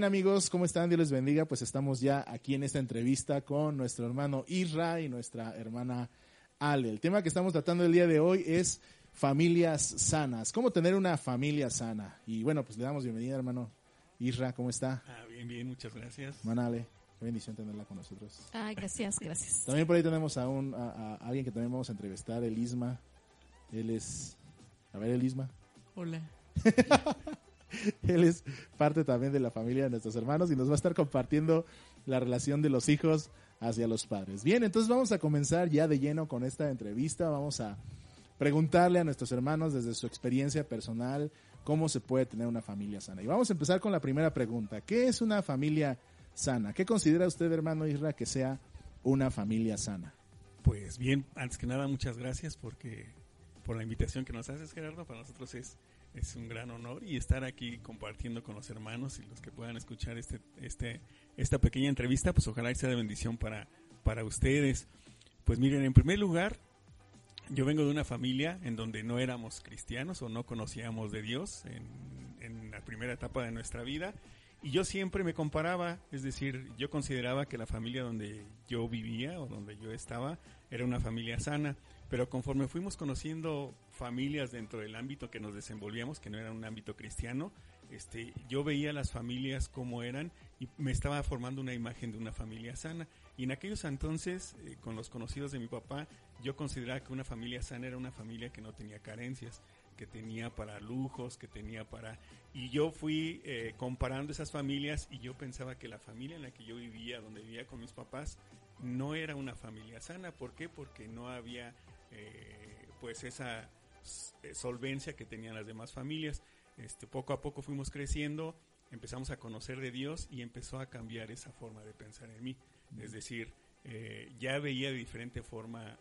Bien amigos, ¿cómo están? Dios les bendiga. Pues estamos ya aquí en esta entrevista con nuestro hermano Isra y nuestra hermana Ale. El tema que estamos tratando el día de hoy es familias sanas. ¿Cómo tener una familia sana? Y bueno, pues le damos bienvenida hermano Isra, ¿cómo está? Ah, bien, bien, muchas gracias. Hermana Ale, qué bendición tenerla con nosotros. Ay, gracias, gracias. También por ahí tenemos a, un, a, a alguien que también vamos a entrevistar, el Isma. Él es... A ver, el Isma. Hola. Él es parte también de la familia de nuestros hermanos y nos va a estar compartiendo la relación de los hijos hacia los padres. Bien, entonces vamos a comenzar ya de lleno con esta entrevista. Vamos a preguntarle a nuestros hermanos desde su experiencia personal cómo se puede tener una familia sana. Y vamos a empezar con la primera pregunta. ¿Qué es una familia sana? ¿Qué considera usted, hermano Isra, que sea una familia sana? Pues bien, antes que nada, muchas gracias porque por la invitación que nos haces, Gerardo. Para nosotros es es un gran honor y estar aquí compartiendo con los hermanos y los que puedan escuchar este, este, esta pequeña entrevista, pues ojalá sea de bendición para, para ustedes. Pues miren, en primer lugar, yo vengo de una familia en donde no éramos cristianos o no conocíamos de Dios en, en la primera etapa de nuestra vida. Y yo siempre me comparaba, es decir, yo consideraba que la familia donde yo vivía o donde yo estaba era una familia sana pero conforme fuimos conociendo familias dentro del ámbito que nos desenvolvíamos, que no era un ámbito cristiano, este, yo veía las familias como eran y me estaba formando una imagen de una familia sana. Y en aquellos entonces, eh, con los conocidos de mi papá, yo consideraba que una familia sana era una familia que no tenía carencias, que tenía para lujos, que tenía para... Y yo fui eh, comparando esas familias y yo pensaba que la familia en la que yo vivía, donde vivía con mis papás, no era una familia sana. ¿Por qué? Porque no había eh, pues esa eh, solvencia que tenían las demás familias. Este, poco a poco fuimos creciendo, empezamos a conocer de Dios y empezó a cambiar esa forma de pensar en mí. Es decir, eh, ya veía de diferente forma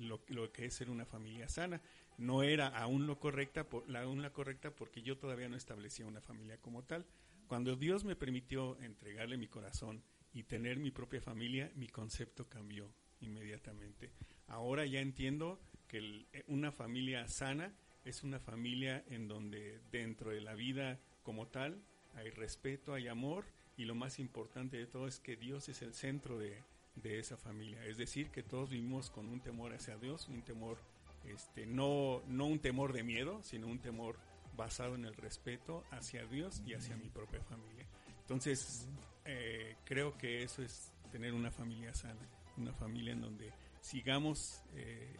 lo, lo, que es ser una familia sana. No era aún lo correcta, la, aún la correcta porque yo todavía no establecía una familia como tal. Cuando Dios me permitió entregarle mi corazón y tener mi propia familia, mi concepto cambió inmediatamente. Ahora ya entiendo que el, una familia sana es una familia en donde dentro de la vida como tal hay respeto, hay amor y lo más importante de todo es que Dios es el centro de, de esa familia. Es decir, que todos vivimos con un temor hacia Dios, un temor, este, no, no un temor de miedo, sino un temor basado en el respeto hacia Dios y hacia mi propia familia. Entonces, eh, creo que eso es tener una familia sana, una familia en donde sigamos eh,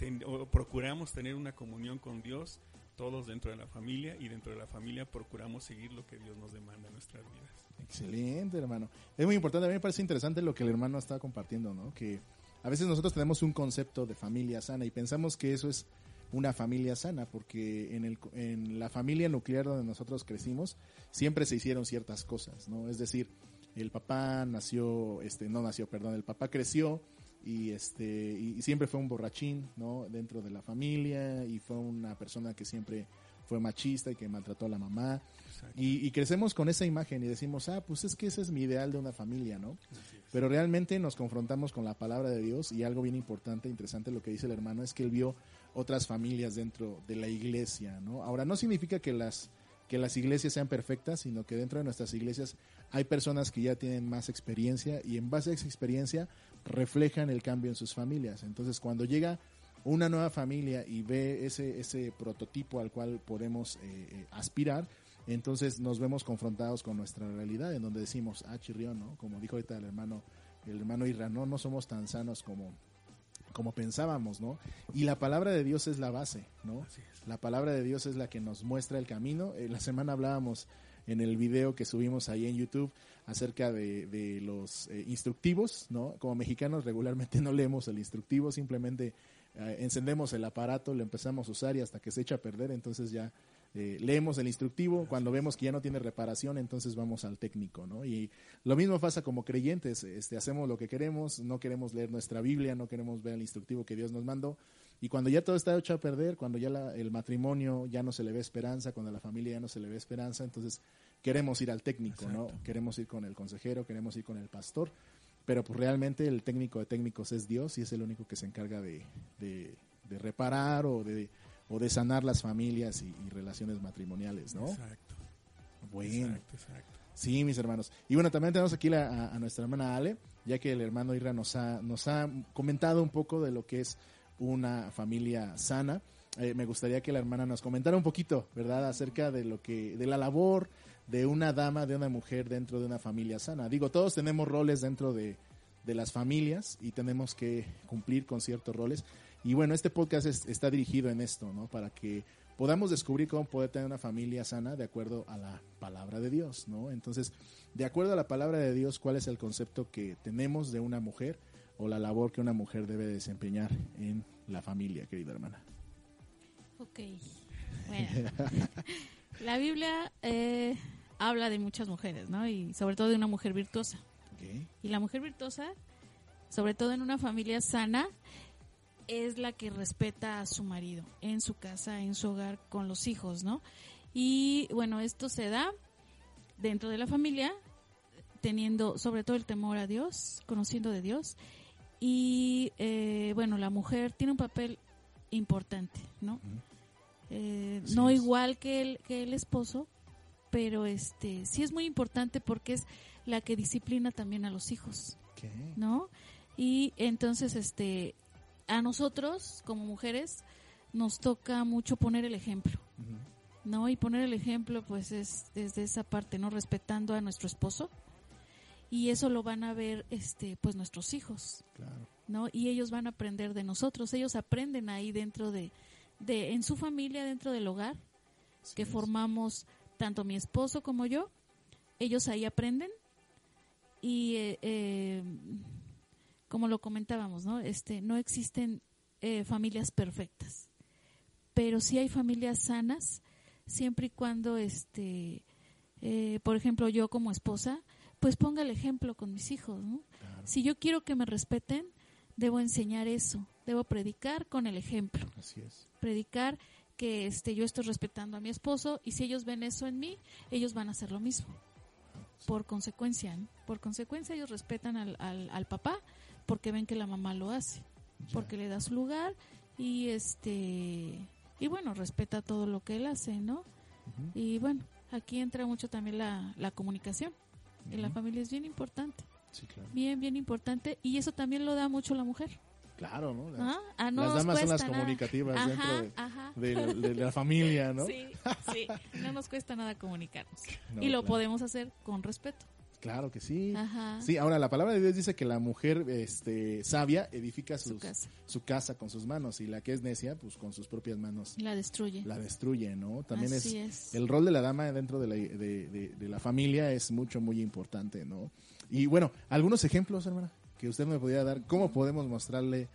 eh, o procuramos tener una comunión con Dios todos dentro de la familia y dentro de la familia procuramos seguir lo que Dios nos demanda en nuestras vidas. Excelente, hermano. Es muy importante, a mí me parece interesante lo que el hermano está compartiendo, ¿no? Que a veces nosotros tenemos un concepto de familia sana y pensamos que eso es una familia sana, porque en, el, en la familia nuclear donde nosotros crecimos siempre se hicieron ciertas cosas, ¿no? Es decir, el papá nació, este, no nació, perdón, el papá creció y este y siempre fue un borrachín, ¿no? Dentro de la familia y fue una persona que siempre fue machista y que maltrató a la mamá. Y, y, crecemos con esa imagen y decimos, ah, pues es que ese es mi ideal de una familia, ¿no? Pero realmente nos confrontamos con la palabra de Dios y algo bien importante, interesante lo que dice el hermano es que él vio otras familias dentro de la iglesia, ¿no? Ahora, no significa que las que las iglesias sean perfectas, sino que dentro de nuestras iglesias hay personas que ya tienen más experiencia y en base a esa experiencia reflejan el cambio en sus familias. Entonces, cuando llega una nueva familia y ve ese, ese prototipo al cual podemos eh, eh, aspirar, entonces nos vemos confrontados con nuestra realidad, en donde decimos, ah, chirrión, ¿no? Como dijo ahorita el hermano, el hermano Irra, no, no somos tan sanos como, como pensábamos, ¿no? Y la palabra de Dios es la base, ¿no? La palabra de Dios es la que nos muestra el camino. En la semana hablábamos en el video que subimos ahí en YouTube acerca de, de los eh, instructivos, ¿no? Como mexicanos regularmente no leemos el instructivo, simplemente eh, encendemos el aparato, lo empezamos a usar y hasta que se echa a perder, entonces ya eh, leemos el instructivo, cuando vemos que ya no tiene reparación, entonces vamos al técnico, ¿no? Y lo mismo pasa como creyentes, este, hacemos lo que queremos, no queremos leer nuestra Biblia, no queremos ver el instructivo que Dios nos mandó, y cuando ya todo está hecho a perder, cuando ya la- el matrimonio ya no se le ve esperanza, cuando la familia ya no se le ve esperanza, entonces queremos ir al técnico, ¿no? Queremos ir con el consejero, queremos ir con el pastor, pero pues realmente el técnico de técnicos es Dios y es el único que se encarga de, de- de reparar o de, o de sanar las familias y, y relaciones matrimoniales, ¿no? Exacto. Bueno, Exacto, exacto. sí, mis hermanos. Y bueno, también tenemos aquí la- a, a nuestra hermana Ale, ya que el hermano Irra nos ha, nos ha comentado un poco de lo que es una familia sana. Eh, me gustaría que la hermana nos comentara un poquito, ¿verdad?, acerca de lo que, de la labor de una dama, de una mujer dentro de una familia sana. Digo, todos tenemos roles dentro de, de las familias y tenemos que cumplir con ciertos roles. Y bueno, este podcast es- está dirigido en esto, ¿no? Para que podamos descubrir cómo poder tener una familia sana de acuerdo a la palabra de Dios, ¿no? Entonces, de acuerdo a la palabra de Dios, ¿cuál es el concepto que tenemos de una mujer o la labor que una mujer debe desempeñar en la familia, querida hermana? Ok. Bueno. la Biblia eh, habla de muchas mujeres, ¿no? Y sobre todo de una mujer virtuosa. Y la mujer virtuosa, sobre todo en una familia sana, es la que respeta a su marido en su casa, en su hogar, con los hijos, ¿no? Y bueno, esto se da dentro de la familia, teniendo sobre todo el temor a Dios, conociendo de Dios. Y eh, bueno, la mujer tiene un papel importante, ¿no? Eh, no es. igual que el, que el esposo, pero este sí es muy importante porque es la que disciplina también a los hijos. ¿no? Y entonces este a nosotros como mujeres nos toca mucho poner el ejemplo. ¿no? Y poner el ejemplo pues es desde esa parte, ¿no? Respetando a nuestro esposo. Y eso lo van a ver este pues nuestros hijos, Claro. ¿no? Y ellos van a aprender de nosotros, ellos aprenden ahí dentro de, de en su familia, dentro del hogar, que es. formamos tanto mi esposo como yo, ellos ahí aprenden y eh, eh, como lo comentábamos, ¿no? Este, no existen eh, familias perfectas, pero sí hay familias sanas siempre y cuando, este, eh, por ejemplo, yo como esposa, pues ponga el ejemplo con mis hijos, ¿no? Claro. Si yo quiero que me respeten, debo enseñar eso, debo predicar con el ejemplo Así es. predicar que este yo estoy respetando a mi esposo y si ellos ven eso en mí, ellos van a hacer lo mismo. Por consecuencia, ¿no? por consecuencia ellos respetan al, al, al papá porque ven que la mamá lo hace, porque le da su lugar y este y bueno, respeta todo lo que él hace, ¿no? Y bueno, aquí entra mucho también la, la comunicación. En la familia es bien importante, Sí, claro. bien, bien importante y eso también lo da mucho la mujer. Claro, ¿no? Las, ¿ah? Ah, no las damas son las nada. comunicativas Ajá, dentro de, ajá. de- de la familia, ¿no? Sí, sí, no nos cuesta nada comunicarnos. No, y lo claro. podemos hacer con respeto. Claro que sí. Ajá. Sí, ahora la palabra de Dios dice que la mujer este, sabia edifica Su casa. su casa con sus manos y la que es necia, pues con sus propias manos La destruye. la destruye, ¿no? También Así es, es. el rol de la dama dentro de la, de, de- de la familia es mucho, muy importante, ¿no? Y bueno, algunos ejemplos, hermana, que usted me podría dar, ¿cómo podemos mostrarle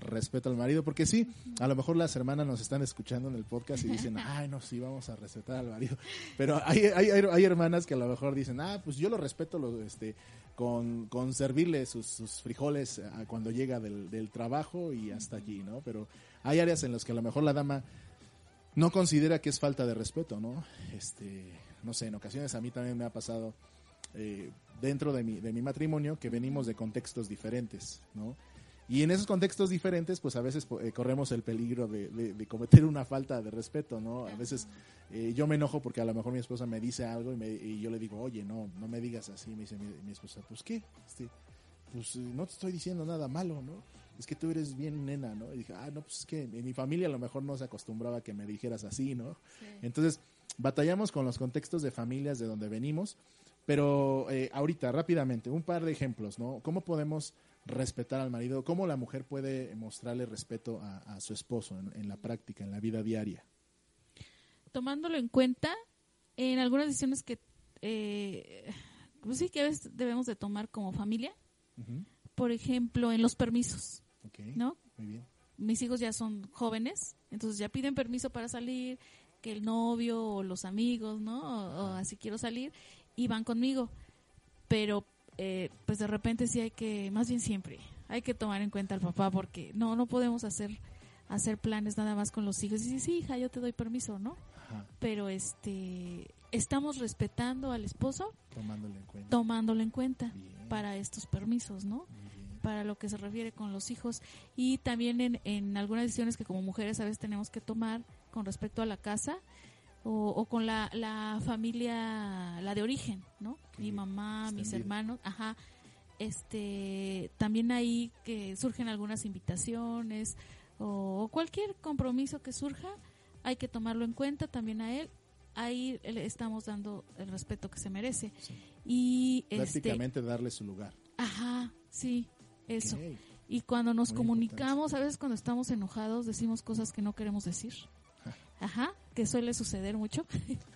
respeto al marido? Porque sí, a lo mejor las hermanas nos están escuchando en el podcast y dicen, ay, no, sí, vamos a respetar al marido. Pero hay, hay, hay, hermanas que a lo mejor dicen, ah, pues yo lo respeto lo, este, con, con servirle sus, sus frijoles ah, cuando llega del, del trabajo y hasta allí, ¿no? Pero hay áreas en las que a lo mejor la dama no considera que es falta de respeto, ¿no? Este, no sé, en ocasiones a mí también me ha pasado eh, dentro de mi, de mi matrimonio que venimos de contextos diferentes, ¿no? Y en esos contextos diferentes, pues a veces eh, corremos el peligro de, de- de cometer una falta de respeto, ¿no? A veces eh, yo me enojo porque a lo mejor mi esposa me dice algo y, me- y yo le digo, oye, no, no me digas así. Me dice mi, mi esposa, pues qué, este, pues eh, no te estoy diciendo nada malo, ¿no? Es que tú eres bien nena, ¿no? Y dije, ah, no, pues es que en mi familia a lo mejor no se acostumbraba a que me dijeras así, ¿no? Entonces, batallamos con los contextos de familias de donde venimos, pero eh, ahorita, rápidamente, un par de ejemplos, ¿no? ¿Cómo podemos respetar al marido? ¿Cómo la mujer puede mostrarle respeto a, a su esposo en, en la práctica, en la vida diaria? Tomándolo en cuenta, en algunas decisiones que eh, pues sí que a veces debemos de tomar como familia, por ejemplo, en los permisos, ¿no? Muy bien. Mis hijos ya son jóvenes, entonces ya piden permiso para salir, que el novio o los amigos, ¿no? O, o así quiero salir y van conmigo. Pero eh, pues de repente sí hay que, más bien siempre, hay que tomar en cuenta al papá porque no, no podemos hacer hacer planes nada más con los hijos. Y sí, sí, hija, yo te doy permiso, ¿no? Ajá. Pero este estamos respetando al esposo, Tomándolo en cuenta. tomándolo en cuenta Bien. para estos permisos, ¿no? Para lo que se refiere con los hijos y también en, en algunas decisiones que como mujeres a veces tenemos que tomar con respecto a la casa o, o con la, la familia, la de origen, ¿no? Mi mamá, mis hermanos, ajá. Este, también ahí que surgen algunas invitaciones o, o cualquier compromiso que surja, hay que tomarlo en cuenta también a él. Ahí le estamos dando el respeto que se merece. Sí. Y este, Prácticamente darle su lugar. ajá, sí, eso. Y cuando nos Muy comunicamos, a veces cuando estamos enojados, decimos cosas que no queremos decir. Ajá, que suele suceder mucho.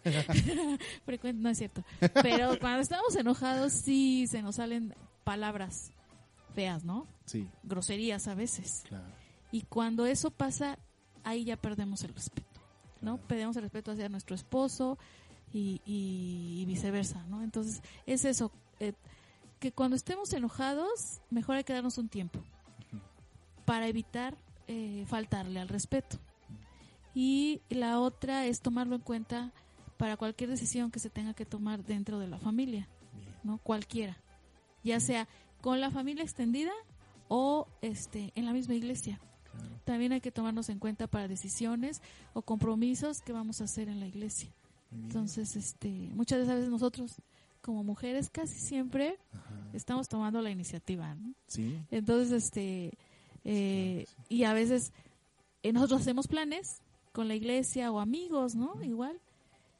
Frecuente, no es cierto. Pero cuando estamos enojados, sí se nos salen palabras feas, ¿no? Sí, Groserías a veces. claro. Y cuando eso pasa, ahí ya perdemos el respeto, ¿no? Claro. Perdemos el respeto hacia nuestro esposo y, y viceversa, ¿no? Entonces, es eso, eh, que cuando estemos enojados, mejor hay que darnos un tiempo para evitar eh, faltarle al respeto. Y la otra es tomarlo en cuenta para cualquier decisión que se tenga que tomar dentro de la familia. ¿no? Cualquiera, ya sea con la familia extendida o este en la misma iglesia. También hay que tomarnos en cuenta para decisiones o compromisos que vamos a hacer en la iglesia. Entonces, este, muchas veces nosotros como mujeres casi siempre Ajá. estamos tomando la iniciativa, ¿no? Sí, Entonces, este, eh, y a veces eh, nosotros hacemos planes con la iglesia o amigos, ¿no? Igual,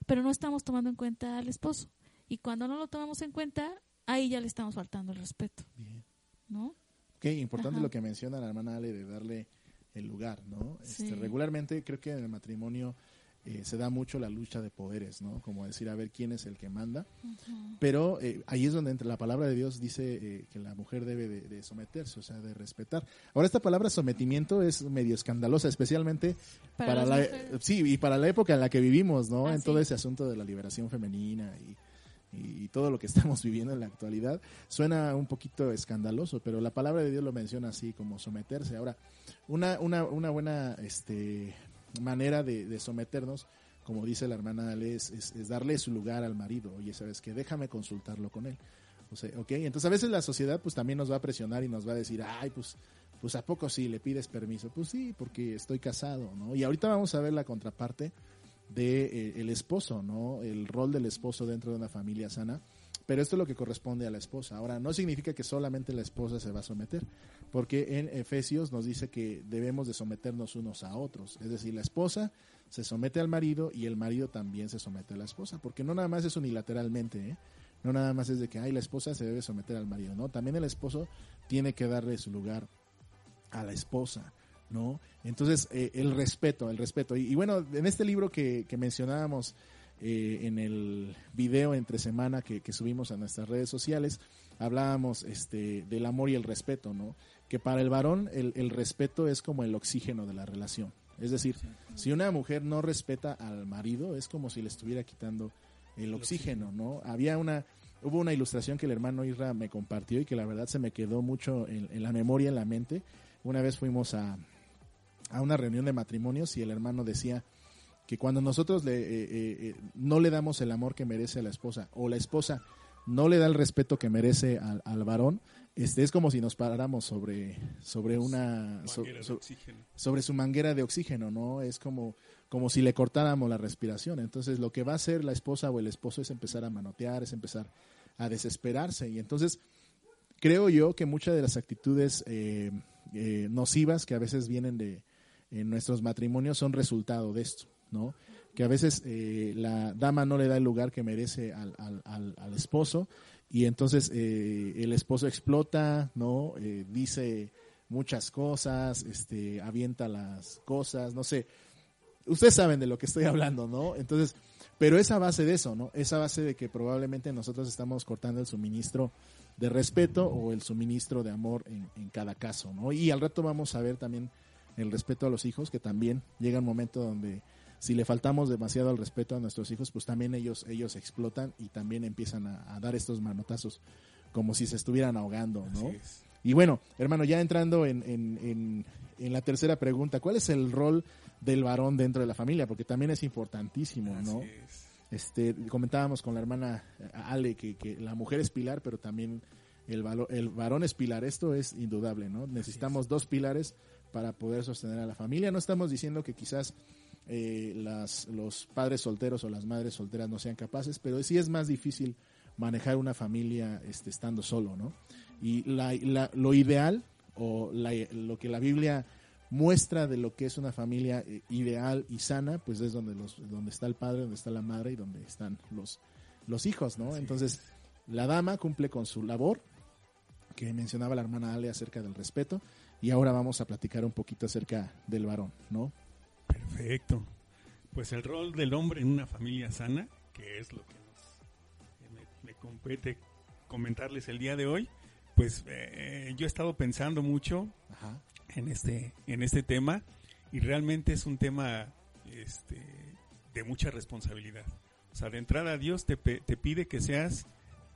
pero no estamos tomando en cuenta al esposo. Y cuando no lo tomamos en cuenta, ahí ya le estamos faltando el respeto, bien. ¿no? Ok, importante Ajá. lo que menciona la hermana Ale de darle el lugar, ¿no? Sí. Este, regularmente creo que en el matrimonio eh, se da mucho la lucha de poderes, ¿no? Como decir, a ver quién es el que manda. Pero eh, ahí es donde entre la palabra de Dios dice eh, que la mujer debe de, de someterse, o sea, de respetar. Ahora, esta palabra sometimiento es medio escandalosa, especialmente Para la, sí, y para la época en la que vivimos, ¿no? Ah, en sí. todo ese asunto de la liberación femenina y, y- y todo lo que estamos viviendo en la actualidad, suena un poquito escandaloso, pero la palabra de Dios lo menciona así, como someterse. Ahora, una, una, una buena este, manera de, someternos, como dice la hermana Ale, es, darle su lugar al marido. Oye, ¿sabes qué? Déjame consultarlo con él. O sea, ok, entonces a veces la sociedad pues también nos va a presionar y nos va a decir, ay, pues, pues a poco sí le pides permiso. Pues sí, porque estoy casado, ¿no? Y ahorita vamos a ver la contraparte de eh, el esposo, ¿no? El rol del esposo dentro de una familia sana. Pero esto es lo que corresponde a la esposa. Ahora, no significa que solamente la esposa se va a someter, porque en Efesios nos dice que debemos de someternos unos a otros. Es decir, la esposa se somete al marido y el marido también se somete a la esposa, porque no nada más es unilateralmente, ¿eh? No nada más es de que, ay, la esposa se debe someter al marido, ¿no? También el esposo tiene que darle su lugar a la esposa, ¿no? Entonces, eh, el respeto, el respeto. Y, y bueno, en este libro que, que mencionábamos eh, en el video entre semana que, que subimos a nuestras redes sociales, hablábamos este, del amor y el respeto, ¿no? Que para el varón el, el respeto es como el oxígeno de la relación. Es decir, si una mujer no respeta al marido, es como si le estuviera quitando el oxígeno, ¿no? Había una, hubo una ilustración que el hermano Isra me compartió y que la verdad se me quedó mucho en, en la memoria, en la mente. Una vez fuimos a, a una reunión de matrimonios y el hermano decía que cuando nosotros le, eh, eh, eh, no le damos el amor que merece a la esposa o la esposa no le da el respeto que merece al, al varón, este es como si nos paráramos sobre sobre una so- so- sobre su manguera de oxígeno, ¿no? Es como, como si le cortáramos la respiración. Entonces, lo que va a hacer la esposa o el esposo es empezar a manotear, es empezar a desesperarse. Y entonces, creo yo que muchas de las actitudes eh, eh, nocivas que a veces vienen de en nuestros matrimonios son resultado de esto, ¿no? Que a veces eh, la dama no le da el lugar que merece al, al, al, esposo y entonces eh, el esposo explota, ¿no? Eh, dice muchas cosas, este, avienta las cosas, no sé. Ustedes saben de lo que estoy hablando, ¿no? Entonces, Pero es a base de eso, ¿no? Es a base de que probablemente nosotros estamos cortando el suministro de respeto o el suministro de amor en, en cada caso, ¿no? Y al rato vamos a ver también el respeto a los hijos, que también llega un momento donde si le faltamos demasiado al respeto a nuestros hijos, pues también ellos, ellos explotan y también empiezan a, dar estos manotazos como si se estuvieran ahogando, ¿no? Y bueno, hermano, ya entrando en, en, en, la tercera pregunta, ¿cuál es el rol del varón dentro de la familia? Porque también es importantísimo, ¿no? Este, comentábamos con la hermana Ale que, que la mujer es pilar, pero también el, el varón es pilar. Esto es indudable, ¿no? Necesitamos dos pilares para poder sostener a la familia. No estamos diciendo que quizás eh, las, los padres solteros o las madres solteras no sean capaces, pero sí es más difícil manejar una familia este, estando solo, ¿no? Y la, lo ideal o lo que la Biblia muestra de lo que es una familia eh, ideal y sana, pues es donde los donde está el padre, donde está la madre y donde están los los hijos, ¿no? Entonces, la dama cumple con su labor que mencionaba la hermana Ale acerca del respeto y ahora vamos a platicar un poquito acerca del varón, ¿no? Perfecto. Pues el rol del hombre en una familia sana, que es lo que me, compete comentarles el día de hoy, pues eh, yo he estado pensando mucho en este en este tema y realmente es un tema este, de mucha responsabilidad. O sea, de entrada Dios te, te pide que seas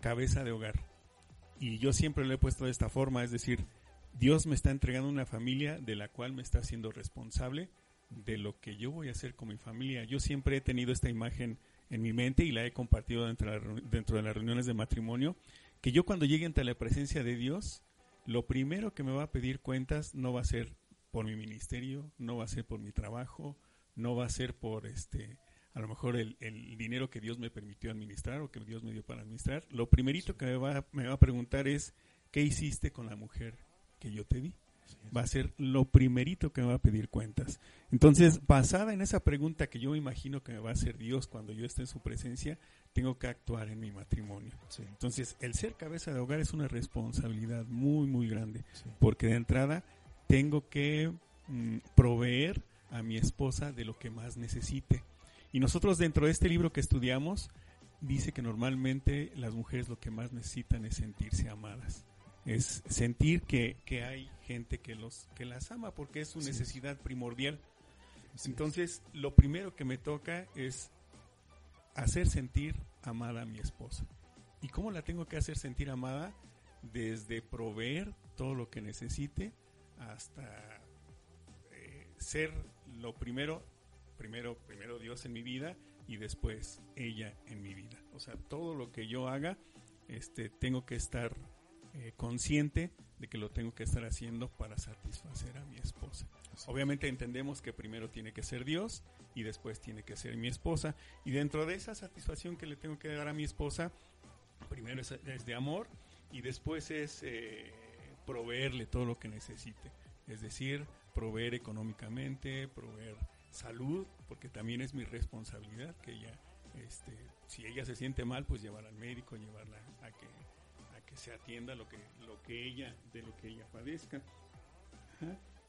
cabeza de hogar. Y yo siempre lo he puesto de esta forma, es decir, Dios me está entregando una familia de la cual me está haciendo responsable de lo que yo voy a hacer con mi familia. Yo siempre he tenido esta imagen en mi mente y la he compartido dentro de, dentro de las reuniones de matrimonio, que yo cuando llegue ante la presencia de Dios, lo primero que me va a pedir cuentas no va a ser por mi ministerio, no va a ser por mi trabajo, no va a ser por este a lo mejor el, el dinero que Dios me permitió administrar o que Dios me dio para administrar. Lo primerito que me va, me va a preguntar es, ¿qué hiciste con la mujer que yo te di. Va a ser lo primerito que me va a pedir cuentas. Entonces, basada en esa pregunta que yo me imagino que me va a hacer Dios cuando yo esté en su presencia, tengo que actuar en mi matrimonio. Entonces, el ser cabeza de hogar es una responsabilidad muy, muy grande, porque de entrada tengo que mm, proveer a mi esposa de lo que más necesite. Y nosotros dentro de este libro que estudiamos, dice que normalmente las mujeres lo que más necesitan es sentirse amadas es sentir que, hay gente que los que las ama porque es su necesidad primordial. Entonces, lo primero que me toca es hacer sentir amada a mi esposa. ¿Y cómo la tengo que hacer sentir amada? Desde proveer todo lo que necesite hasta eh, ser lo primero, primero, primero Dios en mi vida y después ella en mi vida. O sea, todo lo que yo haga, este, tengo que estar eh, consciente de que lo tengo que estar haciendo para satisfacer a mi esposa. Obviamente entendemos que primero tiene que ser Dios y después tiene que ser mi esposa. Y dentro de esa satisfacción que le tengo que dar a mi esposa, primero es, de amor y después es eh, proveerle todo lo que necesite. Es decir, proveer económicamente, proveer salud, porque también es mi responsabilidad que ella, este, si ella se siente mal, pues llevarla al médico, llevarla a que se atienda lo que, lo que ella, de lo que ella padezca.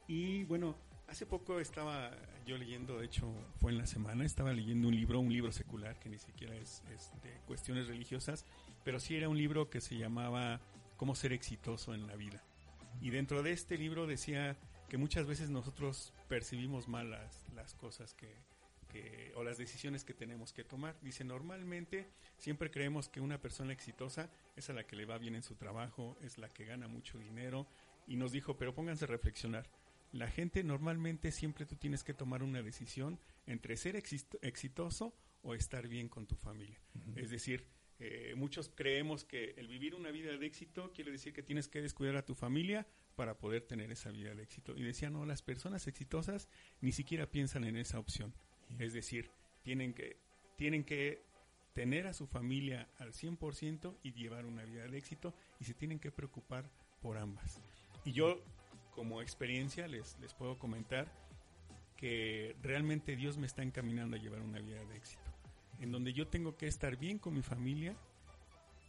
Y bueno, hace poco estaba yo leyendo, de hecho fue en la semana, estaba leyendo un libro, un libro secular que ni siquiera es, de cuestiones religiosas, pero sí era un libro que se llamaba Cómo ser exitoso en la vida. Y dentro de este libro decía que muchas veces nosotros percibimos mal las, las cosas que, o las decisiones que tenemos que tomar. Dice, normalmente siempre creemos que una persona exitosa es a la que le va bien en su trabajo, es la que gana mucho dinero. Y nos dijo, pero pónganse a reflexionar. La gente normalmente siempre tú tienes que tomar una decisión entre ser exitoso o estar bien con tu familia. Es decir, eh, muchos creemos que el vivir una vida de éxito quiere decir que tienes que descuidar a tu familia para poder tener esa vida de éxito. Y decía, no, las personas exitosas ni siquiera piensan en esa opción. Es decir, tienen que, tienen que tener a su familia al 100% y llevar una vida de éxito y se tienen que preocupar por ambas. Y yo, como experiencia, les, les puedo comentar que realmente Dios me está encaminando a llevar una vida de éxito, en donde yo tengo que estar bien con mi familia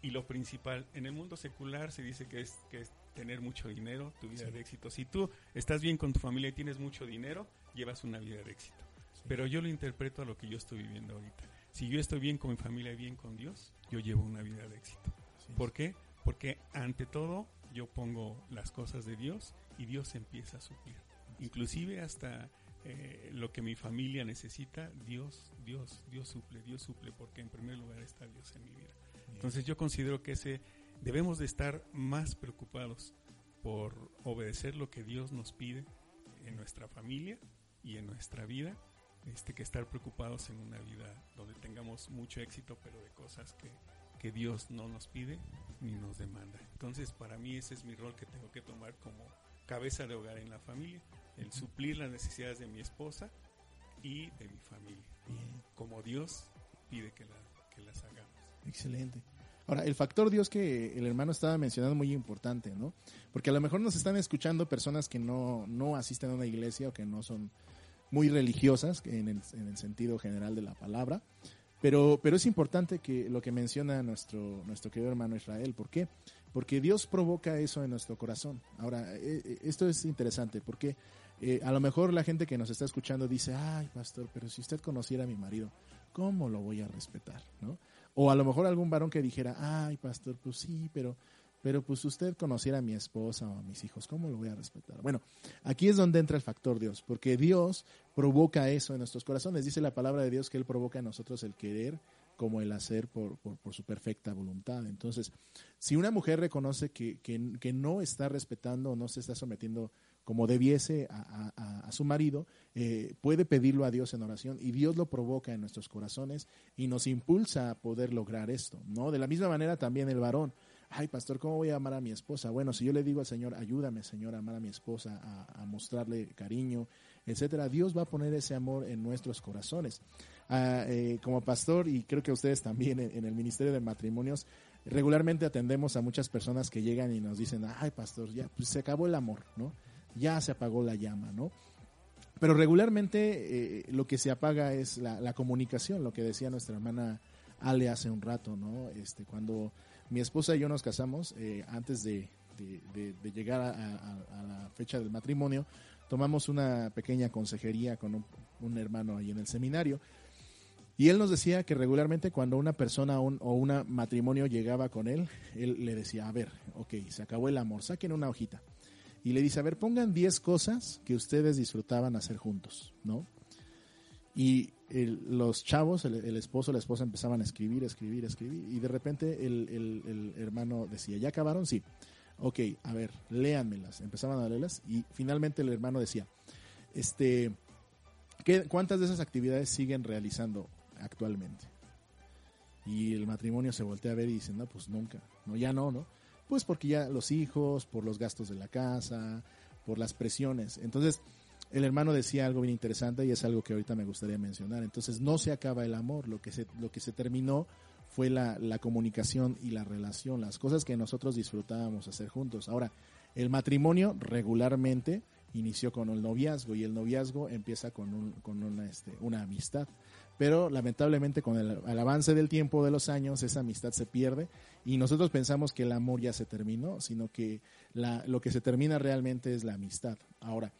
y lo principal, en el mundo secular se dice que es, que es tener mucho dinero, tu vida de éxito. Si tú estás bien con tu familia y tienes mucho dinero, llevas una vida de éxito pero yo lo interpreto a lo que yo estoy viviendo ahorita. Si yo estoy bien con mi familia y bien con Dios, yo llevo una vida de éxito. ¿Por qué? Porque ante todo yo pongo las cosas de Dios y Dios empieza a suplir. Inclusive hasta eh, lo que mi familia necesita, Dios, Dios, Dios suple, Dios suple, porque en primer lugar está Dios en mi vida. Entonces yo considero que ese debemos de estar más preocupados por obedecer lo que Dios nos pide en nuestra familia y en nuestra vida, este que estar preocupados en una vida donde tengamos mucho éxito, pero de cosas que, que Dios no nos pide ni nos demanda. Entonces, para mí ese es mi rol que tengo que tomar como cabeza de hogar en la familia, el suplir las necesidades de mi esposa y de mi familia, como Dios pide que, que las hagamos. Excelente. Ahora, el factor Dios que el hermano estaba mencionando muy importante, ¿no? Porque a lo mejor nos están escuchando personas que no, no asisten a una iglesia o que no son muy religiosas en el, en el sentido general de la palabra, pero, pero es importante que lo que menciona nuestro, nuestro querido hermano Israel, ¿por qué? Porque Dios provoca eso en nuestro corazón. Ahora, eh, eh, esto es interesante porque eh, a lo mejor la gente que nos está escuchando dice, ay, pastor, pero si usted conociera a mi marido, ¿cómo lo voy a respetar? ¿No? O a lo mejor algún varón que dijera, ay, pastor, pues sí, pero, pero pues usted conociera a mi esposa o a mis hijos, ¿cómo lo voy a respetar? Bueno, aquí es donde entra el factor Dios, porque Dios provoca eso en nuestros corazones. Dice la palabra de Dios que Él provoca en nosotros el querer como el hacer por, por, su perfecta voluntad. Entonces, si una mujer reconoce que, que, no está respetando o no se está sometiendo como debiese a, su marido, eh, puede pedirlo a Dios en oración y Dios lo provoca en nuestros corazones y nos impulsa a poder lograr esto, ¿no? De la misma manera también el varón, ay pastor, ¿cómo voy a amar a mi esposa? Bueno, si yo le digo al Señor, ayúdame Señor a amar a mi esposa, a, mostrarle cariño, etcétera, Dios va a poner ese amor en nuestros corazones. Ah, eh, como pastor, y creo que ustedes también en, el Ministerio de Matrimonios, regularmente atendemos a muchas personas que llegan y nos dicen, ay pastor, ya pues se acabó el amor, ¿no? Ya se apagó la llama, ¿no? Pero regularmente eh, lo que se apaga es la, comunicación, lo que decía nuestra hermana Ale hace un rato, ¿no? Este, cuando mi esposa y yo nos casamos, eh, antes de, llegar a, la fecha del matrimonio, tomamos una pequeña consejería con un, hermano ahí en el seminario. Y él nos decía que regularmente cuando una persona o un matrimonio llegaba con él, él le decía, a ver, ok, se acabó el amor, saquen una hojita y le dice, a ver, pongan 10 cosas que ustedes disfrutaban hacer juntos, ¿no? Y los chavos, el, esposo, la esposa empezaban a escribir, escribir, escribir, y de repente el, hermano decía, ¿ya acabaron? Sí. Ok, a ver, léanmelas. Empezaban a leerlas y finalmente el hermano decía, este, ¿qué, ¿cuántas de esas actividades siguen realizando actualmente? Y el matrimonio se voltea a ver y dice, no, pues nunca, no, ya no, ¿no? Pues porque ya los hijos, por los gastos de la casa, por las presiones. Entonces, el hermano decía algo bien interesante y es algo que ahorita me gustaría mencionar. Entonces, no se acaba el amor, lo que se, lo que se terminó fue la, la comunicación y la relación, las cosas que nosotros disfrutábamos hacer juntos. Ahora, el matrimonio regularmente inició con el noviazgo y el noviazgo empieza con, un, con una, este, una amistad pero lamentablemente con el, avance del tiempo de los años esa amistad se pierde y nosotros pensamos que el amor ya se terminó, sino que la, lo que se termina realmente es la amistad. Ahora,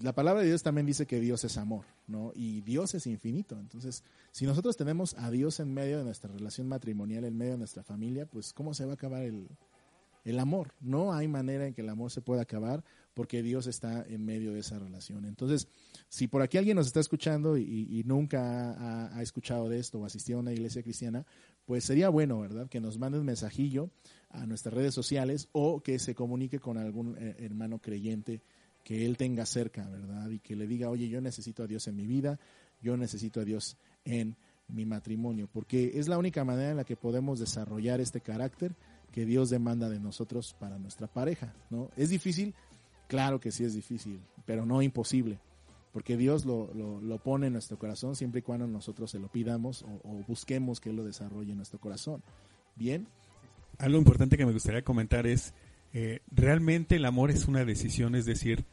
la palabra de Dios también dice que Dios es amor, ¿no? Y Dios es infinito. Entonces, si nosotros tenemos a Dios en medio de nuestra relación matrimonial, en medio de nuestra familia, pues ¿cómo se va a acabar el, el amor? No hay manera en que el amor se pueda acabar porque Dios está en medio de esa relación. Entonces, si por aquí alguien nos está escuchando y, nunca ha, escuchado de esto o asistido a una iglesia cristiana, pues sería bueno, ¿verdad? Que nos mande un mensajillo a nuestras redes sociales o que se comunique con algún eh, hermano creyente que él tenga cerca, ¿verdad? Y que le diga, oye, yo necesito a Dios en mi vida, yo necesito a Dios en mi matrimonio, porque es la única manera en la que podemos desarrollar este carácter que Dios demanda de nosotros para nuestra pareja, ¿no? Es difícil, Claro que sí es difícil, pero no imposible, porque Dios lo, lo, pone en nuestro corazón siempre y cuando nosotros se lo pidamos o, busquemos que Él lo desarrolle en nuestro corazón. Bien. Algo importante que me gustaría comentar es, eh, realmente el amor es una decisión, es decir,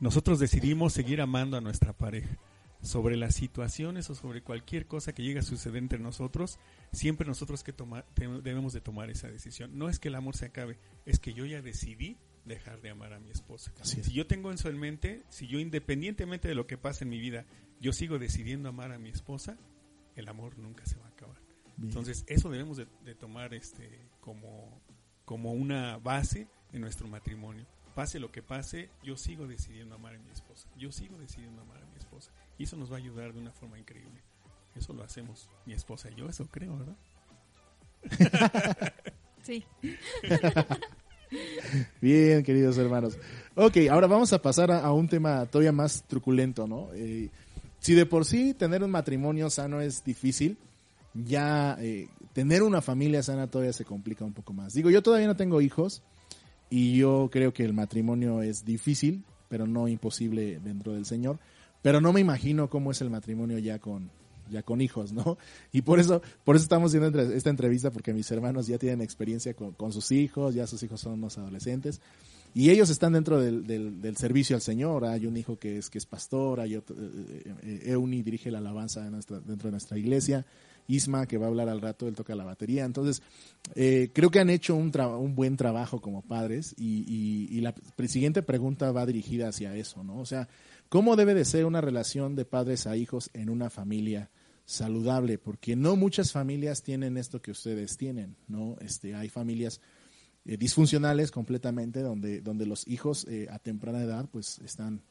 nosotros decidimos seguir amando a nuestra pareja. Sobre las situaciones o sobre cualquier cosa que llegue a suceder entre nosotros, siempre nosotros que tomar, debemos de tomar esa decisión. No es que el amor se acabe, es que yo ya decidí dejar de amar a mi esposa. si yo tengo eso en mente, si yo independientemente de lo que pase en mi vida, yo sigo decidiendo amar a mi esposa, el amor nunca se va a acabar. Bien. Entonces, eso debemos de, de tomar este como, como una base en nuestro matrimonio. Pase lo que pase, yo sigo decidiendo amar a mi esposa. Yo sigo decidiendo amar a mi esposa. Y eso nos va a ayudar de una forma increíble. Eso lo hacemos mi esposa y yo, eso creo, ¿verdad? Sí. Bien, queridos hermanos. Ok, ahora vamos a pasar a, a un tema todavía más truculento, ¿no? Eh, si de por sí tener un matrimonio sano es difícil, ya eh, tener una familia sana todavía se complica un poco más. Digo, yo todavía no tengo hijos y yo creo que el matrimonio es difícil, pero no imposible dentro del Señor. Pero no me imagino cómo es el matrimonio ya con ya con hijos, ¿no? Y por eso, por eso estamos haciendo esta entrevista, porque mis hermanos ya tienen experiencia con, sus hijos, ya sus hijos son unos adolescentes, y ellos están dentro del, del, servicio al Señor. Hay un hijo que es, que es pastor, hay otro, eh, eh, Euni dirige la alabanza de nuestra- dentro de nuestra iglesia, Isma, que va a hablar al rato, él toca la batería. Entonces, eh, creo que han hecho un, un buen trabajo como padres y, y- y la siguiente pregunta va dirigida hacia eso, ¿no? O sea, ¿cómo debe de ser una relación de padres a hijos en una familia saludable? Porque no muchas familias tienen esto que ustedes tienen, ¿no? Este, hay familias eh, disfuncionales completamente donde, donde los hijos eh, a temprana edad pues están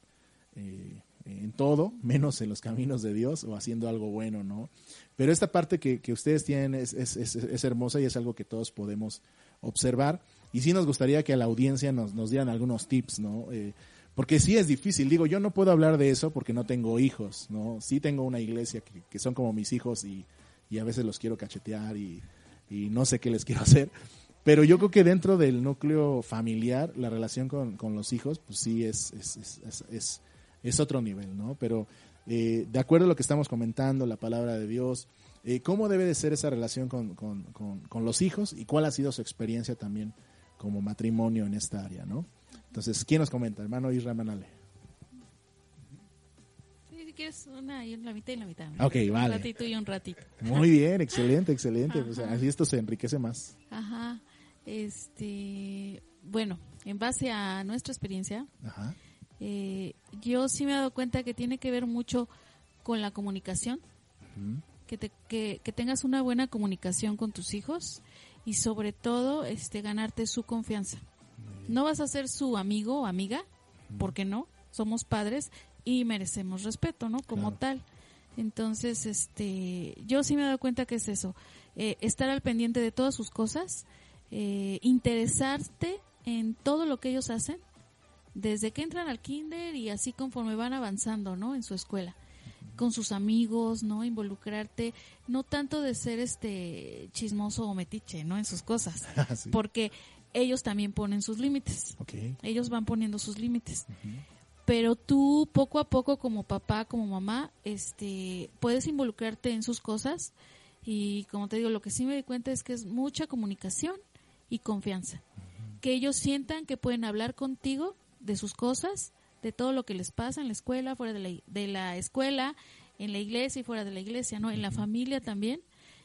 eh, en todo, menos en los caminos de Dios o haciendo algo bueno, ¿no? Pero esta parte que, que ustedes tienen es, es, es, hermosa y es algo que todos podemos observar. Y sí nos gustaría que a la audiencia nos, nos dieran algunos tips, ¿no? Eh, porque sí es difícil. Digo, yo no puedo hablar de eso porque no tengo hijos, ¿no? Sí tengo una iglesia que, que son como mis hijos y, y a veces los quiero cachetear y, y no sé qué les quiero hacer. Pero yo creo que dentro del núcleo familiar, la relación con, con los hijos, pues sí es, es otro nivel, ¿no? Pero eh, de acuerdo a lo que estamos comentando, la palabra de Dios, eh, ¿cómo debe de ser esa relación con, con, con, con los hijos y cuál ha sido su experiencia también como matrimonio en esta área, ¿no? Entonces, ¿quién nos comenta? Hermano Israel Manale. Sí, si quieres una y la mitad y la mitad. ¿no? Ok, Un vale. ratito y un ratito. Muy bien, excelente, excelente. O sea, Ajá. así esto se enriquece más. Ajá. Este, bueno, en base a nuestra experiencia, Ajá. Eh, yo sí me he dado cuenta que tiene que ver mucho con la comunicación, que, te- que, que tengas una buena comunicación con tus hijos y sobre todo este ganarte su confianza. No vas a ser su amigo o amiga, porque no, somos padres y merecemos respeto, ¿no? Como Claro. tal. Entonces, este, yo sí me he dado cuenta que es eso, eh, estar al pendiente de todas sus cosas, eh, interesarte en todo lo que ellos hacen, desde que entran al kinder y así conforme van avanzando, ¿no? En su escuela, con sus amigos, ¿no? Involucrarte, no tanto de ser este chismoso o metiche, ¿no? En sus cosas, Sí. porque ellos también ponen sus límites, Ok. ellos van poniendo sus límites pero tú poco a poco como papá, como mamá, este, puedes involucrarte en sus cosas y como te digo, lo que sí me di cuenta es que es mucha comunicación y confianza. Que ellos sientan que pueden hablar contigo de sus cosas, de todo lo que les pasa en la escuela, fuera de la, de la escuela, en la iglesia y fuera de la iglesia, ¿no? En la familia también.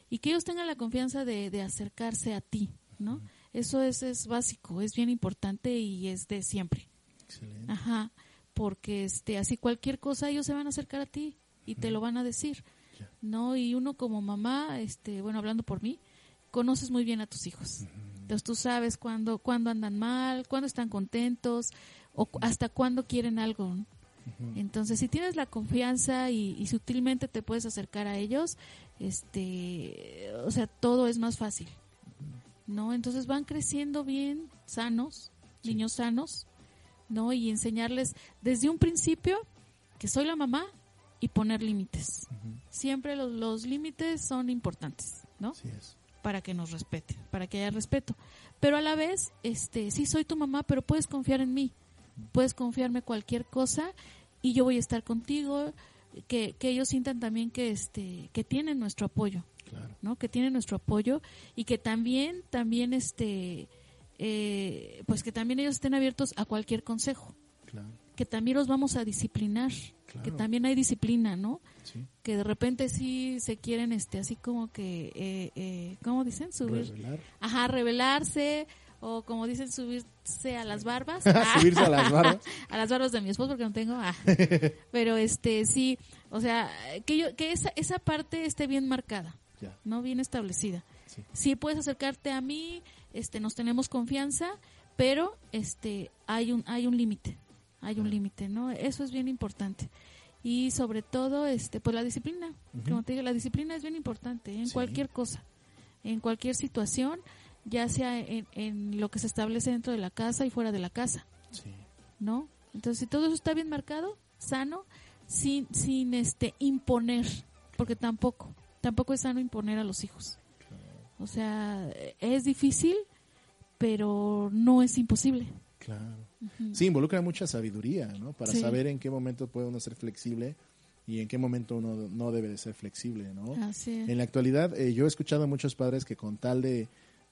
Y que ellos tengan la confianza de, de acercarse a ti, ¿no? Eso es, es básico, es bien importante y es de siempre. Excelente. Ajá, porque este así cualquier cosa ellos se van a acercar a ti y te lo van a decir. ¿No? Y uno como mamá, este, bueno, hablando por mí, conoces muy bien a tus hijos. Entonces tú sabes cuándo cuándo andan mal, cuándo están contentos o hasta cuándo quieren algo. ¿no? Entonces, si tienes la confianza y, y sutilmente te puedes acercar a ellos, este, o sea, todo es más fácil. ¿No? Entonces van creciendo bien, sanos, niños sanos, ¿no? Y enseñarles desde un principio que soy la mamá y poner límites. Siempre los, los límites son importantes, ¿no? Así es. Para que nos respeten, para que haya respeto. Pero a la vez, este, sí soy tu mamá, pero puedes confiar en mí. Puedes confiarme cualquier cosa y yo voy a estar contigo. Que, que ellos sientan también que, este, que tienen nuestro apoyo. Claro. ¿no? Que tienen nuestro apoyo y que también, también, este, eh, pues que también ellos estén abiertos a cualquier consejo, Claro. que también los vamos a disciplinar, Claro. que también hay disciplina, ¿no? Sí. Que de repente sí se quieren, este, así como que, eh, eh, ¿cómo dicen? Subir, Revelar. ajá, rebelarse o como dicen, subirse a las barbas. subirse a las barbas. a las barbas de mi esposo porque no tengo. Ah. Pero este sí, o sea, que yo que esa esa parte esté bien marcada, Ya. no bien establecida. Sí. Sí puedes acercarte a mí, este nos tenemos confianza, pero este hay un hay un límite. Hay un límite, ¿no? Eso es bien importante. Y sobre todo este pues la disciplina. Como te digo, la disciplina es bien importante ¿eh? en Sí. cualquier cosa, en cualquier situación, ya sea en, en lo que se establece dentro de la casa y fuera de la casa. Sí. ¿no? Entonces, si todo eso está bien marcado, sano, sin, sin este imponer, porque tampoco, tampoco es sano imponer a los hijos. O sea, es difícil, pero no es imposible. Claro. Sí, involucra mucha sabiduría, ¿no? Para Sí. saber en qué momento puede uno ser flexible y en qué momento uno no debe de ser flexible, ¿no? Así es. En la actualidad, eh, yo he escuchado a muchos padres que con tal de,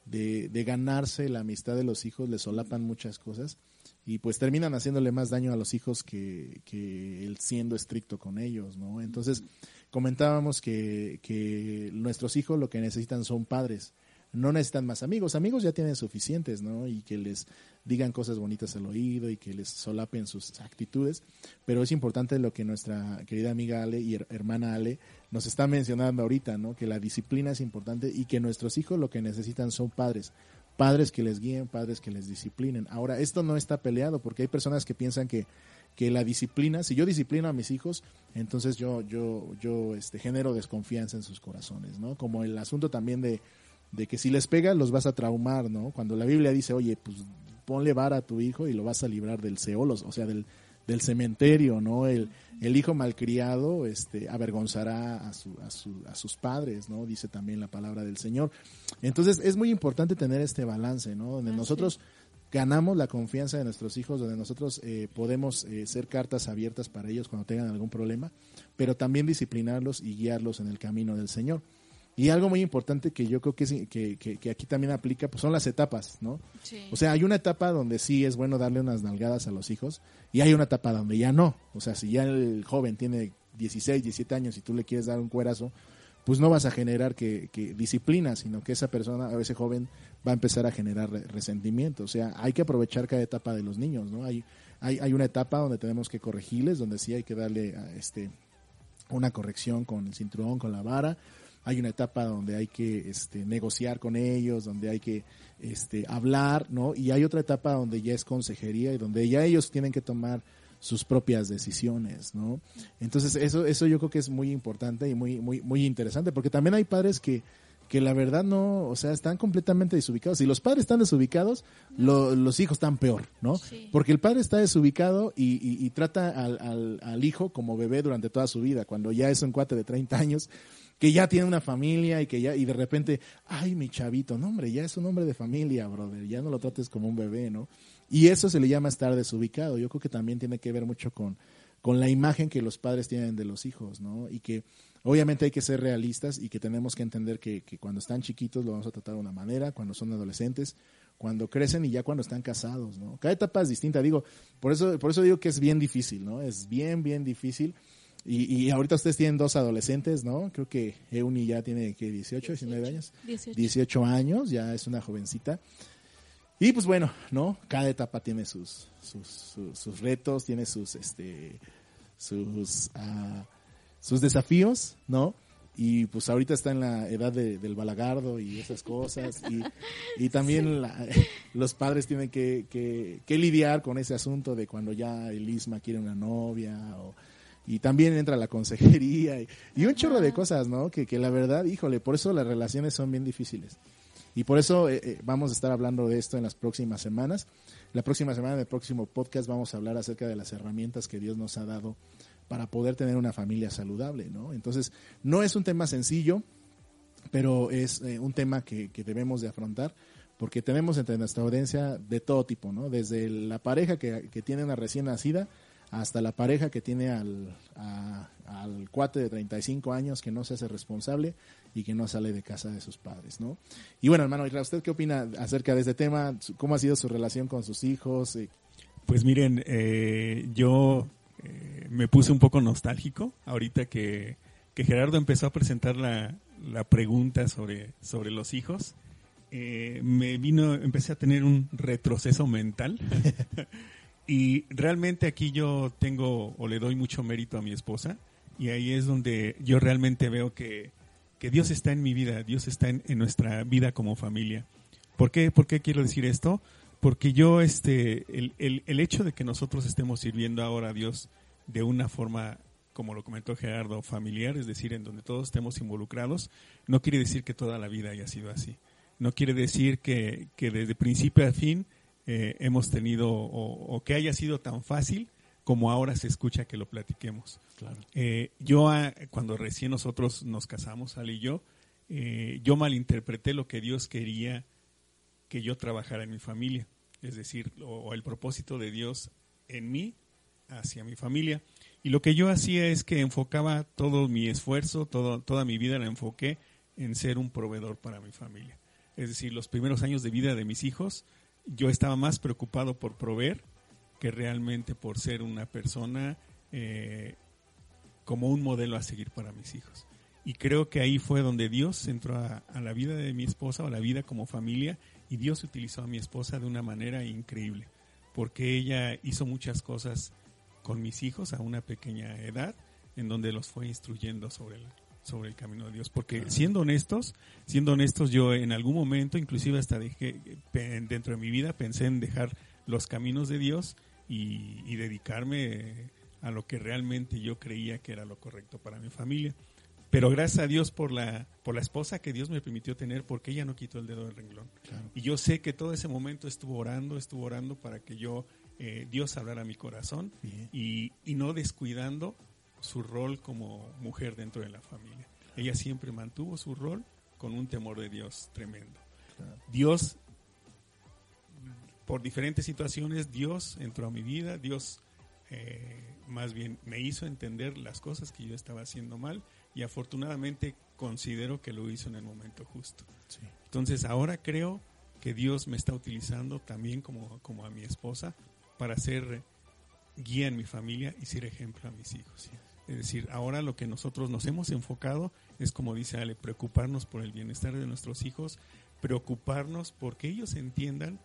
de, de ganarse la amistad de los hijos, le solapan muchas cosas y pues terminan haciéndole más daño a los hijos que, que él siendo estricto con ellos, ¿no? Entonces, comentábamos que, que nuestros hijos lo que necesitan son padres, no necesitan más amigos, amigos ya tienen suficientes, ¿no? Y que les digan cosas bonitas al oído y que les solapen sus actitudes, pero es importante lo que nuestra querida amiga Ale y her- hermana Ale nos está mencionando ahorita, ¿no? Que la disciplina es importante y que nuestros hijos lo que necesitan son padres, padres que les guíen, padres que les disciplinen. Ahora, esto no está peleado porque hay personas que piensan que que la disciplina, si yo disciplino a mis hijos, entonces yo yo yo este genero desconfianza en sus corazones, ¿no? Como el asunto también de de que si les pegas los vas a traumar, ¿no? Cuando la Biblia dice, oye, pues ponle vara a tu hijo y lo vas a librar del Seol, o sea, del, del cementerio, ¿no? El, el hijo malcriado este, avergonzará a, su, a, su, a sus padres, ¿no? Dice también la palabra del Señor. Entonces es muy importante tener este balance, ¿no? Donde nosotros ganamos la confianza de nuestros hijos, donde nosotros eh, podemos eh, ser cartas abiertas para ellos cuando tengan algún problema, pero también disciplinarlos y guiarlos en el camino del Señor. Y algo muy importante que yo creo que, es, que, que, que aquí también aplica, pues son las etapas, ¿no? Sí. O sea, hay una etapa donde sí es bueno darle unas nalgadas a los hijos y hay una etapa donde ya no. O sea, si ya el joven tiene 16, 17 años y tú le quieres dar un cuerazo, pues no vas a generar que, que disciplina, sino que esa persona o ese joven va a empezar a generar re- resentimiento. O sea, hay que aprovechar cada etapa de los niños, ¿no? Hay, hay, hay una etapa donde tenemos que corregirles, donde sí hay que darle a, este una corrección con el cinturón, con la vara. Hay una etapa donde hay que este, negociar con ellos, donde hay que este, hablar, ¿no? Y hay otra etapa donde ya es consejería y donde ya ellos tienen que tomar sus propias decisiones, ¿no? Entonces eso, eso yo creo que es muy importante y muy, muy, muy interesante, porque también hay padres que, que la verdad no, o sea, están completamente desubicados. Si los padres están desubicados, lo- los hijos están peor, ¿no? Sí. Porque el padre está desubicado y, y- y trata al, al- al hijo como bebé durante toda su vida, cuando ya es un cuate de 30 años, que ya tiene una familia y que ya, y de repente, ay, mi chavito, no hombre, ya es un hombre de familia, brother, ya no lo trates como un bebé, ¿no? Y eso se le llama estar desubicado. Yo creo que también tiene que ver mucho con, con la imagen que los padres tienen de los hijos, ¿no? Y que obviamente hay que ser realistas y que tenemos que entender que, que cuando están chiquitos lo vamos a tratar de una manera, cuando son adolescentes, cuando crecen y ya cuando están casados, ¿no? Cada etapa es distinta, digo, por eso, por eso digo que es bien difícil, ¿no? Es bien, bien difícil. Y, y ahorita ustedes tienen dos adolescentes, ¿no? Creo que Euni ya tiene, que 18, 19 años. 18. 18 años, ya es una jovencita. Y pues bueno, ¿no? Cada etapa tiene sus, sus, sus, sus retos, tiene sus, este, sus, ah, sus desafíos, ¿no? Y pues ahorita está en la edad de- del balagardo y esas cosas. Y, y también la- los padres tienen que, que, que lidiar con ese asunto de cuando ya el Isma quiere una novia o, y también entra la consejería y, y un chorro de cosas, ¿no? Que, que la verdad, híjole, por eso las relaciones son bien difíciles. Y por eso eh, eh, vamos a estar hablando de esto en las próximas semanas. La próxima semana, en el próximo podcast, vamos a hablar acerca de las herramientas que Dios nos ha dado para poder tener una familia saludable, ¿no? Entonces, no es un tema sencillo, pero es eh, un tema que, que debemos de afrontar porque tenemos entre nuestra audiencia de todo tipo, ¿no? Desde la pareja que, que tiene una recién nacida hasta la pareja que tiene al, a- al cuate de 35 años que no se hace responsable y que no sale de casa de sus padres, ¿no? Y bueno, hermano, ¿usted qué opina acerca de este tema? ¿Cómo ha sido su relación con sus hijos? Eh, Pues miren, eh, yo eh, me puse un poco nostálgico ahorita que, que Gerardo empezó a presentar la, la pregunta sobre, sobre los hijos eh, me vino, empecé a tener un retroceso mental. y realmente aquí yo tengo o le doy mucho mérito a mi esposa. Y ahí es donde yo realmente veo que, que Dios está en mi vida, Dios está en, nuestra vida como familia. ¿Por qué, ¿Por qué quiero decir esto? Porque yo, este, el, el, el hecho de que nosotros estemos sirviendo ahora a Dios de una forma como lo comentó Gerardo, familiar, es decir, en donde todos estemos involucrados, no quiere decir que toda la vida haya sido así. No quiere decir que, que desde principio a fin eh, hemos tenido o, o, que haya sido tan fácil como ahora se escucha que lo platiquemos. Claro. Eh, yo, ah, cuando recién nosotros nos casamos, Ali y yo, eh, yo malinterpreté lo que Dios quería que yo trabajara en mi familia. Es decir, o, o el propósito de Dios en mí hacia mi familia. Y lo que yo hacía es que enfocaba todo mi esfuerzo, todo, toda mi vida la enfoqué en ser un proveedor para mi familia. Es decir, los primeros años de vida de mis hijos, yo estaba más preocupado por proveer que realmente por ser una persona eh, como un modelo a seguir para mis hijos. Y creo que ahí fue donde Dios entró a, la vida de mi esposa o la vida como familia y Dios utilizó a mi esposa de una manera increíble, porque ella hizo muchas cosas con mis hijos a una pequeña edad, en donde los fue instruyendo sobre sobre el camino de Dios. Porque siendo honestos, siendo honestos, yo en algún momento, inclusive hasta dejé, dentro de mi vida, pensé en dejar los caminos de Dios y, y dedicarme a lo que realmente yo creía que era lo correcto para mi familia. Pero gracias a Dios por la, por la esposa que Dios me permitió tener, porque ella no quitó el dedo del renglón. Claro. Y yo sé que todo ese momento estuvo orando, estuvo orando para que yo eh, Dios hablara a mi corazón y, y, no descuidando su rol como mujer dentro de la familia. Ella siempre mantuvo su rol con un temor de Dios tremendo. Claro. Dios, por diferentes situaciones, Dios entró a mi vida, Dios eh, más bien me hizo entender las cosas que yo estaba haciendo mal y afortunadamente considero que lo hizo en el momento justo. Sí. Entonces ahora creo que Dios me está utilizando también como, como a mi esposa para ser guía en mi familia y ser ejemplo a mis hijos. Es decir, ahora lo que nosotros nos hemos enfocado es, como dice Ale, preocuparnos por el bienestar de nuestros hijos, preocuparnos porque ellos entiendan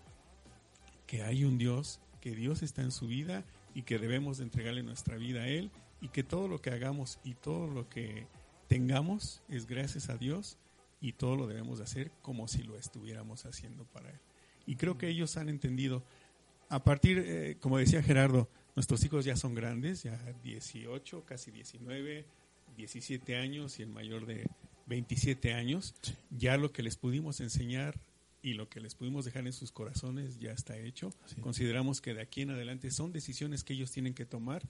que hay un Dios, que Dios está en su vida y que debemos de entregarle nuestra vida a Él y que todo lo que hagamos y todo lo que tengamos es gracias a Dios y todo lo debemos de hacer como si lo estuviéramos haciendo para Él. Y creo que ellos han entendido, a partir, eh, como decía Gerardo, nuestros hijos ya son grandes, ya 18, casi 19, 17 años y el mayor de 27 años. Sí. Ya lo que les pudimos enseñar y lo que les pudimos dejar en sus corazones ya está hecho. Sí. Consideramos que de aquí en adelante son decisiones que ellos tienen que tomar,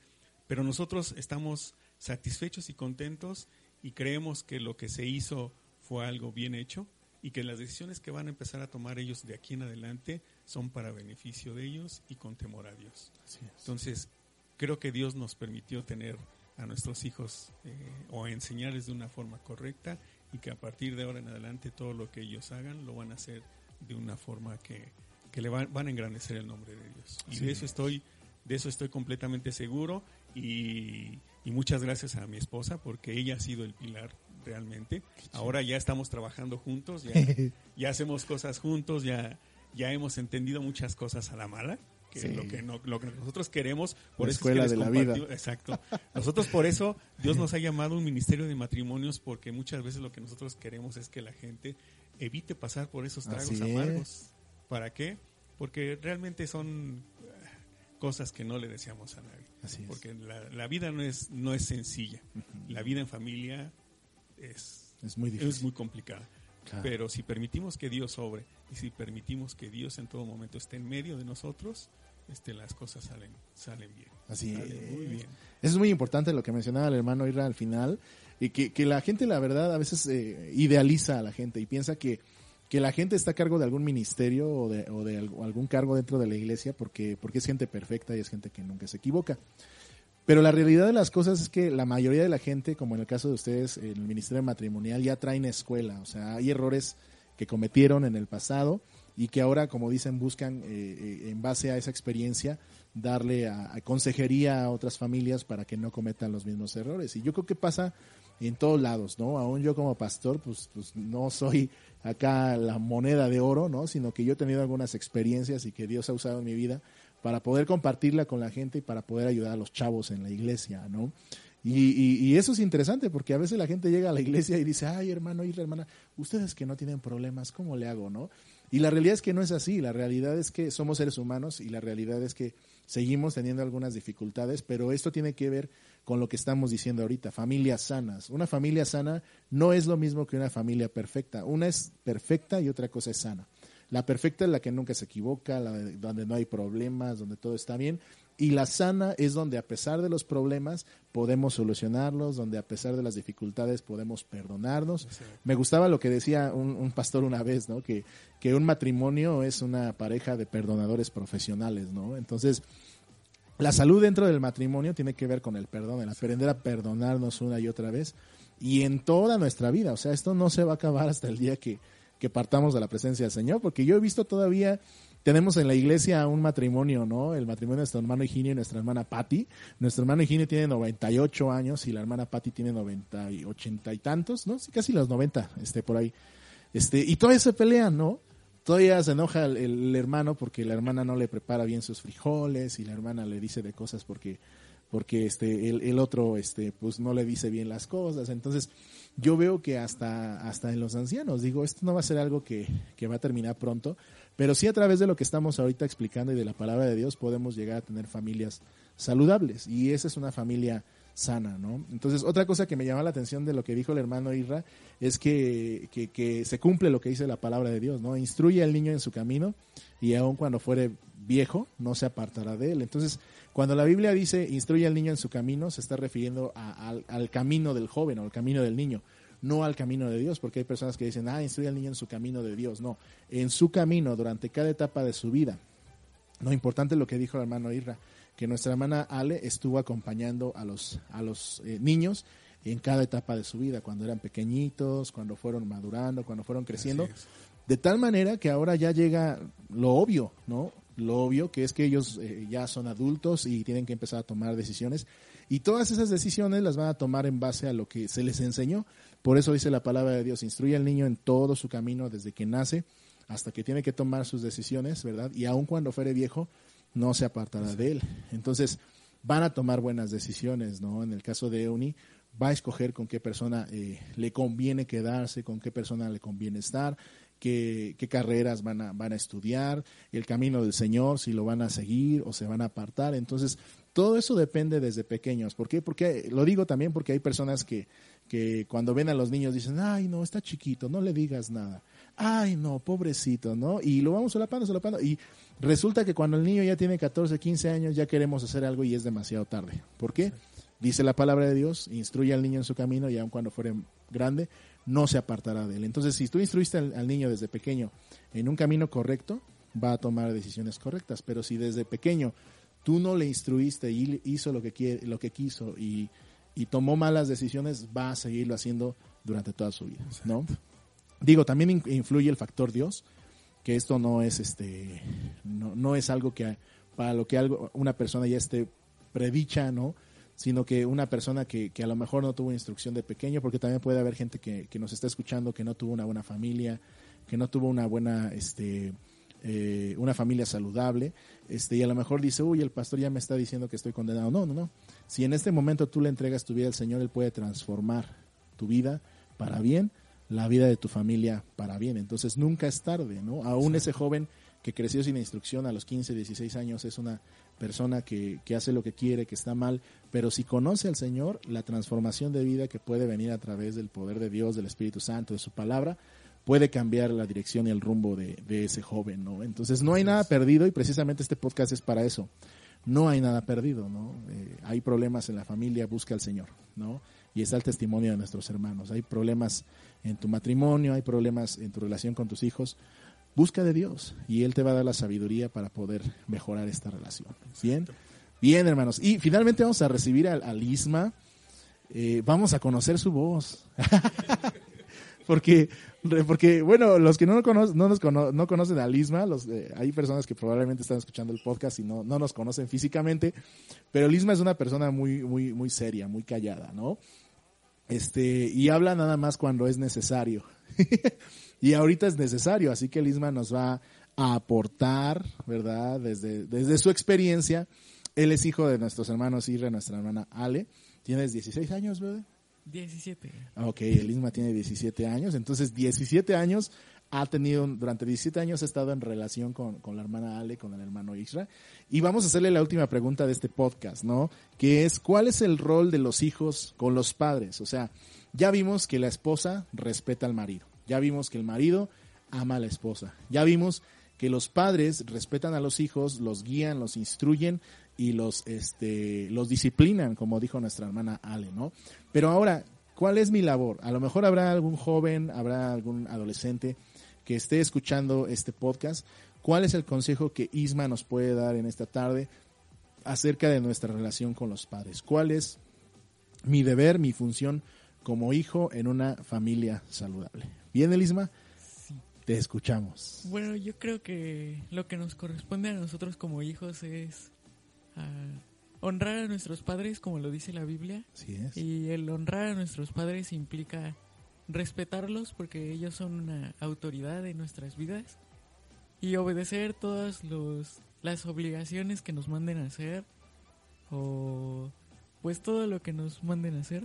pero nosotros estamos satisfechos y contentos y creemos que lo que se hizo fue algo bien hecho y que las decisiones que van a empezar a tomar ellos de aquí en adelante son para beneficio de ellos y con temor a Dios. Entonces, creo que Dios nos permitió tener a nuestros hijos eh, o enseñarles de una forma correcta y que a partir de ahora en adelante todo lo que ellos hagan lo van a hacer de una forma que, que le van, van, a engrandecer el nombre de Dios. Y Sí. de eso estoy, de eso estoy completamente seguro y, y muchas gracias a mi esposa porque ella ha sido el pilar realmente. Ahora ya estamos trabajando juntos, ya, ya hacemos cosas juntos, ya, ya hemos entendido muchas cosas a la mala. Que Sí. lo, que no, lo que nosotros queremos, por La eso escuela es que de la vida. Exacto. Nosotros por eso Dios nos ha llamado un ministerio de matrimonios porque muchas veces lo que nosotros queremos es que la gente evite pasar por esos tragos Así amargos. ¿Para qué? Porque realmente son eh, cosas que no le deseamos a nadie. Así. Porque la, la vida no es no es sencilla. La vida en familia es Es muy difícil. es muy complicada. Claro. Pero si permitimos que Dios sobre y si permitimos que Dios en todo momento esté en medio de nosotros, este, las cosas salen, salen bien. Así Salen es. muy bien. Eso es muy importante lo que mencionaba el hermano Ira al final, y que, que la gente, la verdad, a veces eh, idealiza a la gente y piensa que, que la gente está a cargo de algún ministerio o de, o de alg- algún cargo dentro de la iglesia porque, porque es gente perfecta y es gente que nunca se equivoca. Pero la realidad de las cosas es que la mayoría de la gente, como en el caso de ustedes, en el ministerio matrimonial, ya traen escuela. O sea, hay errores que cometieron en el pasado y que ahora, como dicen, buscan, eh, eh, en base a esa experiencia, darle a, consejería a otras familias para que no cometan los mismos errores. Y yo creo que pasa en todos lados, ¿no? Aún yo como pastor, pues, pues no soy acá la moneda de oro, ¿no? Sino que yo he tenido algunas experiencias y que Dios ha usado en mi vida para poder compartirla con la gente y para poder ayudar a los chavos en la iglesia, ¿no? Y, eso es interesante porque a veces la gente llega a la iglesia y dice, ay hermano y hermana, ustedes que no tienen problemas, ¿cómo le hago, no? Y la realidad es que no es así, la realidad es que somos seres humanos y la realidad es que seguimos teniendo algunas dificultades, pero esto tiene que ver con lo que estamos diciendo ahorita, familias sanas. Una familia sana no es lo mismo que una familia perfecta. Una es perfecta y otra cosa es sana. La perfecta es la que nunca se equivoca, la donde no hay problemas, donde todo está bien. Y la sana es donde a pesar de los problemas podemos solucionarlos, donde a pesar de las dificultades podemos perdonarnos. Me gustaba lo que decía un, pastor una vez, ¿no? Que, que un matrimonio es una pareja de perdonadores profesionales, ¿no? Entonces, la salud dentro del matrimonio tiene que ver con el perdón, el aprender a perdonarnos una y otra vez y en toda nuestra vida. O sea, esto no se va a acabar hasta el día que, que partamos de la presencia del Señor, porque yo he visto todavía, tenemos en la iglesia un matrimonio, ¿no? El matrimonio de nuestro hermano Higinio y nuestra hermana Patti. Nuestro hermano Higinio tiene 98 años y la hermana Patti tiene 90 y 80 y tantos, ¿no? Sí, casi los 90, este, por ahí. Este, y todavía se pelean, ¿no? Todavía se enoja el, hermano porque la hermana no le prepara bien sus frijoles y la hermana le dice de cosas porque porque este el, el, otro este pues no le dice bien las cosas. Entonces yo veo que hasta hasta en los ancianos digo esto no va a ser algo que, que va a terminar pronto pero sí a través de lo que estamos ahorita explicando y de la palabra de Dios podemos llegar a tener familias saludables. Y esa es una familia sana, ¿no? Entonces, otra cosa que me llama la atención de lo que dijo el hermano Irra es que, que, se cumple lo que dice la palabra de Dios, ¿no? Instruye al niño en su camino y aun cuando fuere viejo, no se apartará de él. Entonces, cuando la Biblia dice instruye al niño en su camino, se está refiriendo al, camino del joven o al camino del niño, no al camino de Dios, porque hay personas que dicen, ah, instruye al niño en su camino de Dios. No, en su camino durante cada etapa de su vida. No, importante lo que dijo el hermano Irra que nuestra hermana Ale estuvo acompañando a los, a los eh, niños en cada etapa de su vida, cuando eran pequeñitos, cuando fueron madurando, cuando fueron creciendo, de tal manera que ahora ya llega lo obvio, ¿no? Lo obvio que es que ellos eh, ya son adultos y tienen que empezar a tomar decisiones y todas esas decisiones las van a tomar en base a lo que se les enseñó. Por eso dice la palabra de Dios, instruye al niño en todo su camino desde que nace hasta que tiene que tomar sus decisiones, ¿verdad? Y aun cuando fuere viejo, no se apartará de él. Entonces, van a tomar buenas decisiones, ¿no? En el caso de Euni, va a escoger con qué persona eh, le conviene quedarse, con qué persona le conviene estar, qué, qué, carreras van a, van a estudiar, el camino del Señor, si lo van a seguir o se van a apartar. Entonces, todo eso depende desde pequeños. ¿Por qué? Porque lo digo también porque hay personas que, que cuando ven a los niños dicen, ay, no, está chiquito, no le digas nada. Ay, no, pobrecito, ¿no? Y lo vamos solapando, solapando. Y Resulta que cuando el niño ya tiene 14, 15 años ya queremos hacer algo y es demasiado tarde. ¿Por qué? Dice la palabra de Dios, instruye al niño en su camino y aun cuando fuere grande, no se apartará de él. Entonces, si tú instruiste al, niño desde pequeño en un camino correcto, va a tomar decisiones correctas. Pero si desde pequeño tú no le instruiste y hizo lo que, quiere, lo que quiso y, y tomó malas decisiones, va a seguirlo haciendo durante toda su vida. ¿no? Digo, también influye el factor Dios que esto no es este no, no es algo que para lo que algo una persona ya esté predicha, ¿no? sino que una persona que, que, a lo mejor no tuvo instrucción de pequeño, porque también puede haber gente que, que nos está escuchando que no tuvo una buena familia, que no tuvo una buena, este, eh, una familia saludable, este, y a lo mejor dice, uy, el pastor ya me está diciendo que estoy condenado. No, no, no. Si en este momento tú le entregas tu vida al Señor, Él puede transformar tu vida para bien la vida de tu familia para bien. Entonces nunca es tarde, ¿no? Aún ese joven que creció sin instrucción a los 15, 16 años es una persona que, que, hace lo que quiere, que está mal, pero si conoce al Señor, la transformación de vida que puede venir a través del poder de Dios, del Espíritu Santo, de su palabra, puede cambiar la dirección y el rumbo de, de ese joven, ¿no? Entonces no hay nada perdido y precisamente este podcast es para eso. No hay nada perdido, ¿no? Eh, hay problemas en la familia, busca al Señor, ¿no? Y está el testimonio de nuestros hermanos. Hay problemas en tu matrimonio, hay problemas en tu relación con tus hijos, busca de Dios y Él te va a dar la sabiduría para poder mejorar esta relación. Bien, bien hermanos. Y finalmente vamos a recibir al, Isma, eh, vamos a conocer su voz. porque, porque, bueno, los que no, conocen, no, nos no conocen a Lisma, los, eh, hay personas que probablemente están escuchando el podcast y no, no nos conocen físicamente, pero Lisma es una persona muy, muy, muy seria, muy callada, ¿no? Este, y habla nada más cuando es necesario. y ahorita es necesario, así que Lisma nos va a aportar, ¿verdad? Desde, desde su experiencia. Él es hijo de nuestros hermanos Irra, nuestra hermana Ale. ¿Tienes 16 años, bebé? 17. Ok, el Isma tiene 17 años, entonces 17 años ha tenido, durante 17 años ha estado en relación con, con, la hermana Ale, con el hermano Isra. Y vamos a hacerle la última pregunta de este podcast, ¿no? Que es, ¿cuál es el rol de los hijos con los padres? O sea, ya vimos que la esposa respeta al marido, ya vimos que el marido ama a la esposa, ya vimos que los padres respetan a los hijos, los guían, los instruyen y los, este, los disciplinan, como dijo nuestra hermana Ale, ¿no? Pero ahora, ¿cuál es mi labor? A lo mejor habrá algún joven, habrá algún adolescente que esté escuchando este podcast. ¿Cuál es el consejo que Isma nos puede dar en esta tarde acerca de nuestra relación con los padres? ¿Cuál es mi deber, mi función como hijo en una familia saludable? ¿Bien, Elisma? Sí. Te escuchamos. Bueno, yo creo que lo que nos corresponde a nosotros como hijos es uh, honrar a nuestros padres, como lo dice la Biblia. Sí es. Y el honrar a nuestros padres implica respetarlos porque ellos son una autoridad en nuestras vidas y obedecer todas los, las obligaciones que nos manden a hacer o pues todo lo que nos manden a hacer.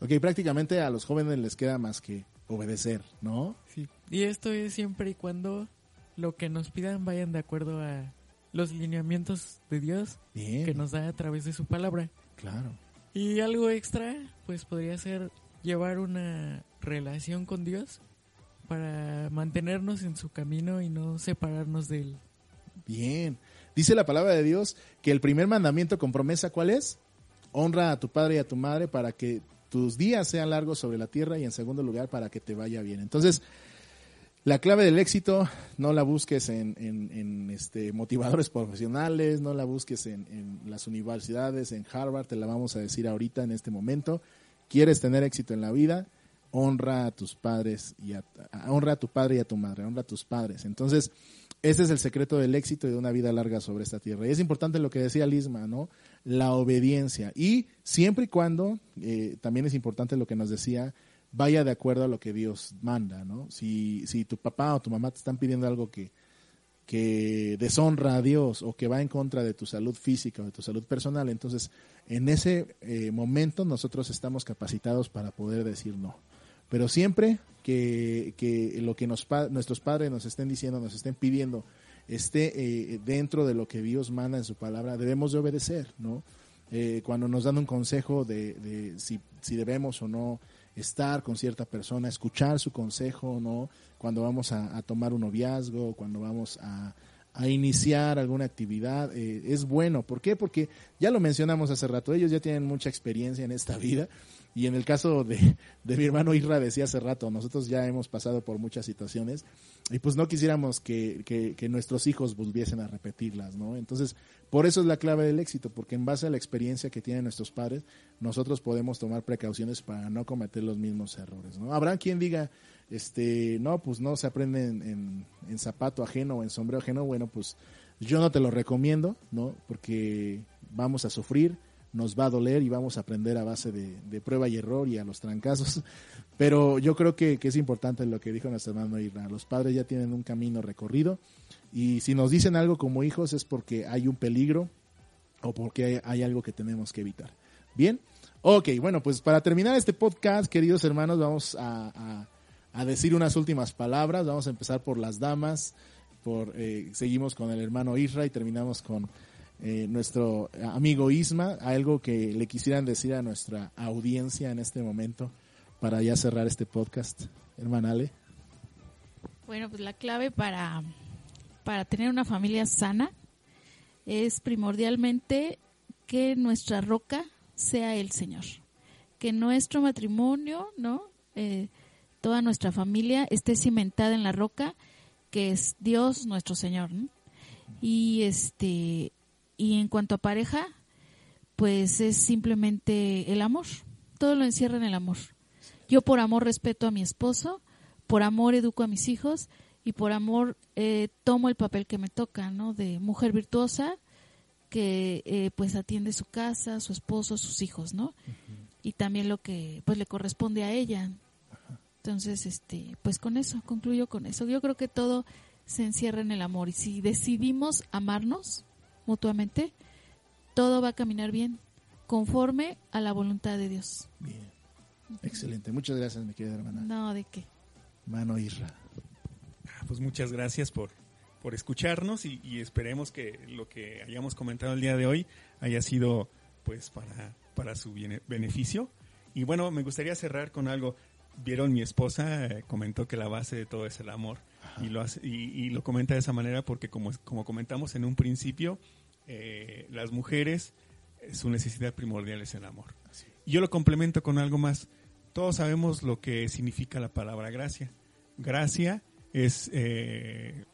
Ok, prácticamente a los jóvenes les queda más que obedecer, ¿no? Sí. Y esto es siempre y cuando lo que nos pidan vayan de acuerdo a los lineamientos de Dios Bien. que nos da a través de su palabra. Claro. Y algo extra, pues podría ser llevar una relación con Dios para mantenernos en su camino y no separarnos de él. Bien. Dice la palabra de Dios que el primer mandamiento con promesa, ¿cuál es? Honra a tu padre y a tu madre para que tus días sean largos sobre la tierra y en segundo lugar para que te vaya bien. Entonces, la clave del éxito no la busques en, este, motivadores profesionales, no la busques en, las universidades, en Harvard, te la vamos a decir ahorita en este momento. ¿Quieres tener éxito en la vida? Honra a tus padres y a, honra a tu padre y a tu madre, honra a tus padres. Entonces, ese es el secreto del éxito y de una vida larga sobre esta tierra. Y es importante lo que decía Lisma, ¿no? La obediencia. Y siempre y cuando, eh, también es importante lo que nos decía vaya de acuerdo a lo que Dios manda, ¿no? Si, si tu papá o tu mamá te están pidiendo algo que, que deshonra a Dios o que va en contra de tu salud física o de tu salud personal, entonces en ese eh, momento nosotros estamos capacitados para poder decir no. Pero siempre que, que lo que nos, nuestros padres nos estén diciendo, nos estén pidiendo, esté eh, dentro de lo que Dios manda en su palabra, debemos de obedecer, ¿no? Eh, cuando nos dan un consejo de, de si, si debemos o no estar con cierta persona, escuchar su consejo, ¿no? Cuando vamos a, tomar un noviazgo, cuando vamos a, a iniciar alguna actividad, eh, es bueno. ¿Por qué? Porque ya lo mencionamos hace rato, ellos ya tienen mucha experiencia en esta vida. Y en el caso de, de mi hermano Isra decía hace rato, nosotros ya hemos pasado por muchas situaciones y pues no quisiéramos que, que, nuestros hijos volviesen a repetirlas, ¿no? Entonces, por eso es la clave del éxito, porque en base a la experiencia que tienen nuestros padres, nosotros podemos tomar precauciones para no cometer los mismos errores, ¿no? Habrá quien diga, este, no, pues no se aprende en, en, en zapato ajeno o en sombrero ajeno, bueno, pues yo no te lo recomiendo, ¿no? Porque vamos a sufrir, nos va a doler y vamos a aprender a base de, prueba y error y a los trancazos. Pero yo creo que, es importante lo que dijo nuestro hermano Irra. Los padres ya tienen un camino recorrido y si nos dicen algo como hijos es porque hay un peligro o porque hay, algo que tenemos que evitar. Bien, ok, bueno, pues para terminar este podcast, queridos hermanos, vamos a decir unas últimas palabras. Vamos a empezar por las damas, por eh, seguimos con el hermano Isra y terminamos con eh, nuestro amigo Isma, algo que le quisieran decir a nuestra audiencia en este momento para ya cerrar este podcast, hermana Ale. Bueno, pues la clave para, para tener una familia sana es primordialmente que nuestra roca sea el Señor, que nuestro matrimonio, ¿no? Eh, toda nuestra familia esté cimentada en la roca que es Dios nuestro Señor. Y este y en cuanto a pareja, pues es simplemente el amor. Todo lo encierra en el amor. Yo por amor respeto a mi esposo, por amor educo a mis hijos y por amor eh, tomo el papel que me toca, ¿no? De mujer virtuosa que eh, pues atiende su casa, su esposo, sus hijos, ¿no? Uh -huh. y también lo que pues le corresponde a ella. Entonces, este, pues con eso, concluyo con eso. Yo creo que todo se encierra en el amor y si decidimos amarnos mutuamente, todo va a caminar bien, conforme a la voluntad de Dios. Bien. Excelente. Muchas gracias, mi querida hermana. No, de qué. Mano Isra. Ah, Pues muchas gracias por, por escucharnos y, y esperemos que lo que hayamos comentado el día de hoy haya sido pues para, para su beneficio. Y bueno, me gustaría cerrar con algo. Vieron, mi esposa eh, comentó que la base de todo es el amor. Y lo, hace- y, y lo comenta de esa manera porque como, como comentamos en un principio, eh, las mujeres, eh, su necesidad primordial es el amor. Yo lo complemento con algo más. Todos sabemos lo que significa la palabra gracia. Gracia es eh,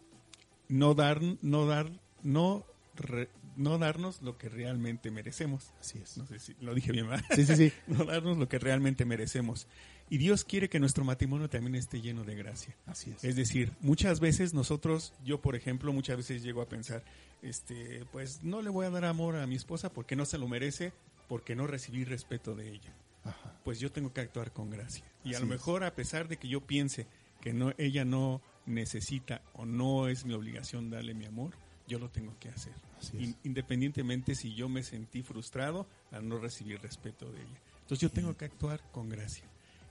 no dar, no dar, no, re- no darnos lo que realmente merecemos. Así es. No sé si lo dije bien, ¿verdad? Sí, sí, sí. no darnos lo que realmente merecemos. Y Dios quiere que nuestro matrimonio también esté lleno de gracia. Así es. Es decir, muchas veces nosotros, yo por ejemplo, muchas veces llego a pensar, este, pues no le voy a dar amor a mi esposa porque no se lo merece, porque no recibí respeto de ella. Ajá. Pues yo tengo que actuar con gracia. Y a lo es. mejor a pesar de que yo piense que no, ella no necesita o no es mi obligación darle mi amor, yo lo tengo que hacer. In- independientemente si yo me sentí frustrado al no recibir respeto de ella. Entonces yo tengo que actuar con gracia.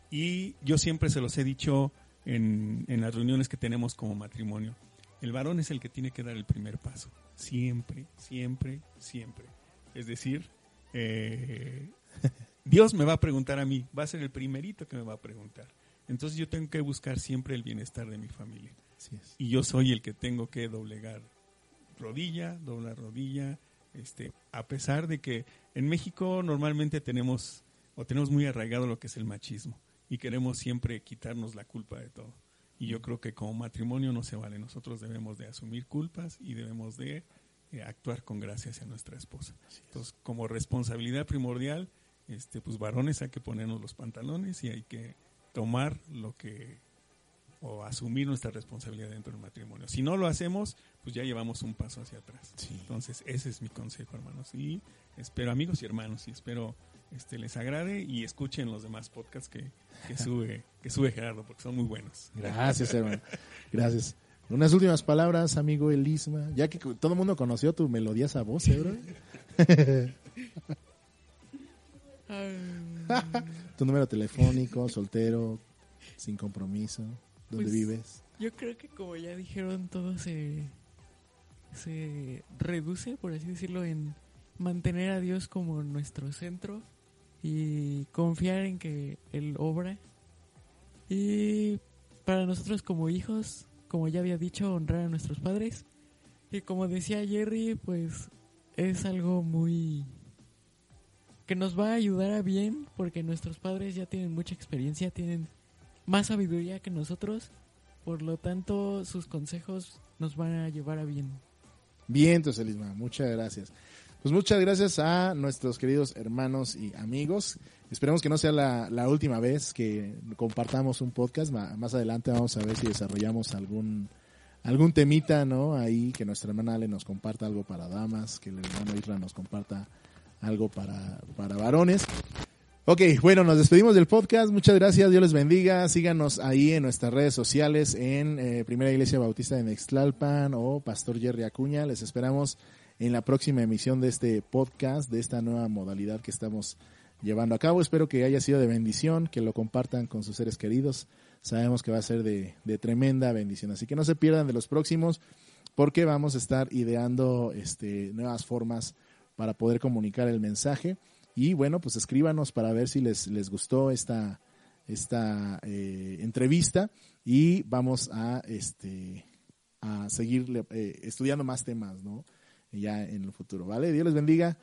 Y yo siempre se los he dicho en, en las reuniones que tenemos como matrimonio. El varón es el que tiene que dar el primer paso. Siempre, siempre, siempre. Es decir, eh, Dios me va a preguntar a mí, va a ser el primerito que me va a preguntar. Entonces yo tengo que buscar siempre el bienestar de mi familia. Así es. Y yo soy el que tengo que doblegar rodilla, doblar rodilla, este, a pesar de que en México normalmente tenemos o tenemos muy arraigado lo que es el machismo y queremos siempre quitarnos la culpa de todo. Y yo creo que como matrimonio no se vale. Nosotros debemos de asumir culpas y debemos de eh, actuar con gracia hacia nuestra esposa. Entonces, como responsabilidad primordial, este, pues varones hay que ponernos los pantalones y hay que tomar lo que o asumir nuestra responsabilidad dentro del matrimonio. Si no lo hacemos, pues ya llevamos un paso hacia atrás. Sí. Entonces, ese es mi consejo, hermanos. Y espero, amigos y hermanos, y espero este les agrade y escuchen los demás podcasts que, que sube que sube Gerardo, porque son muy buenos. Gracias, hermano. Gracias. Unas últimas palabras, amigo Elisma. Ya que todo el mundo conoció tu melodiosa voz, ¿eh, bro? Tu número telefónico, soltero, sin compromiso, ¿dónde Pues, vives? Yo creo que como ya dijeron, todo se, se reduce, por así decirlo, en mantener a Dios como nuestro centro y confiar en que Él obra. Y para nosotros como hijos, como ya había dicho, honrar a nuestros padres. Y como decía Jerry, pues es algo muy que nos va a ayudar a bien porque nuestros padres ya tienen mucha experiencia, tienen más sabiduría que nosotros, por lo tanto sus consejos nos van a llevar a bien. Bien, entonces, Elisma, muchas gracias. Pues muchas gracias a nuestros queridos hermanos y amigos. Esperemos que no sea la, última vez que compartamos un podcast. Más adelante vamos a ver si desarrollamos algún algún temita, ¿no? Ahí que nuestra hermana Ale nos comparta algo para damas, que el hermano Isra nos comparta algo para, para varones. Ok, bueno, nos despedimos del podcast. Muchas gracias, Dios les bendiga. Síganos ahí en nuestras redes sociales en eh, Primera Iglesia Bautista de Nextlalpan o Pastor Jerry Acuña. Les esperamos en la próxima emisión de este podcast, de esta nueva modalidad que estamos llevando a cabo. Espero que haya sido de bendición, que lo compartan con sus seres queridos. Sabemos que va a ser de, tremenda bendición. Así que no se pierdan de los próximos porque vamos a estar ideando este, nuevas formas para poder comunicar el mensaje. Y bueno, pues escríbanos para ver si les, gustó esta, esta eh, entrevista y vamos a, este, a seguir eh, estudiando más temas, ¿no? Ya en el futuro, ¿vale? Dios les bendiga.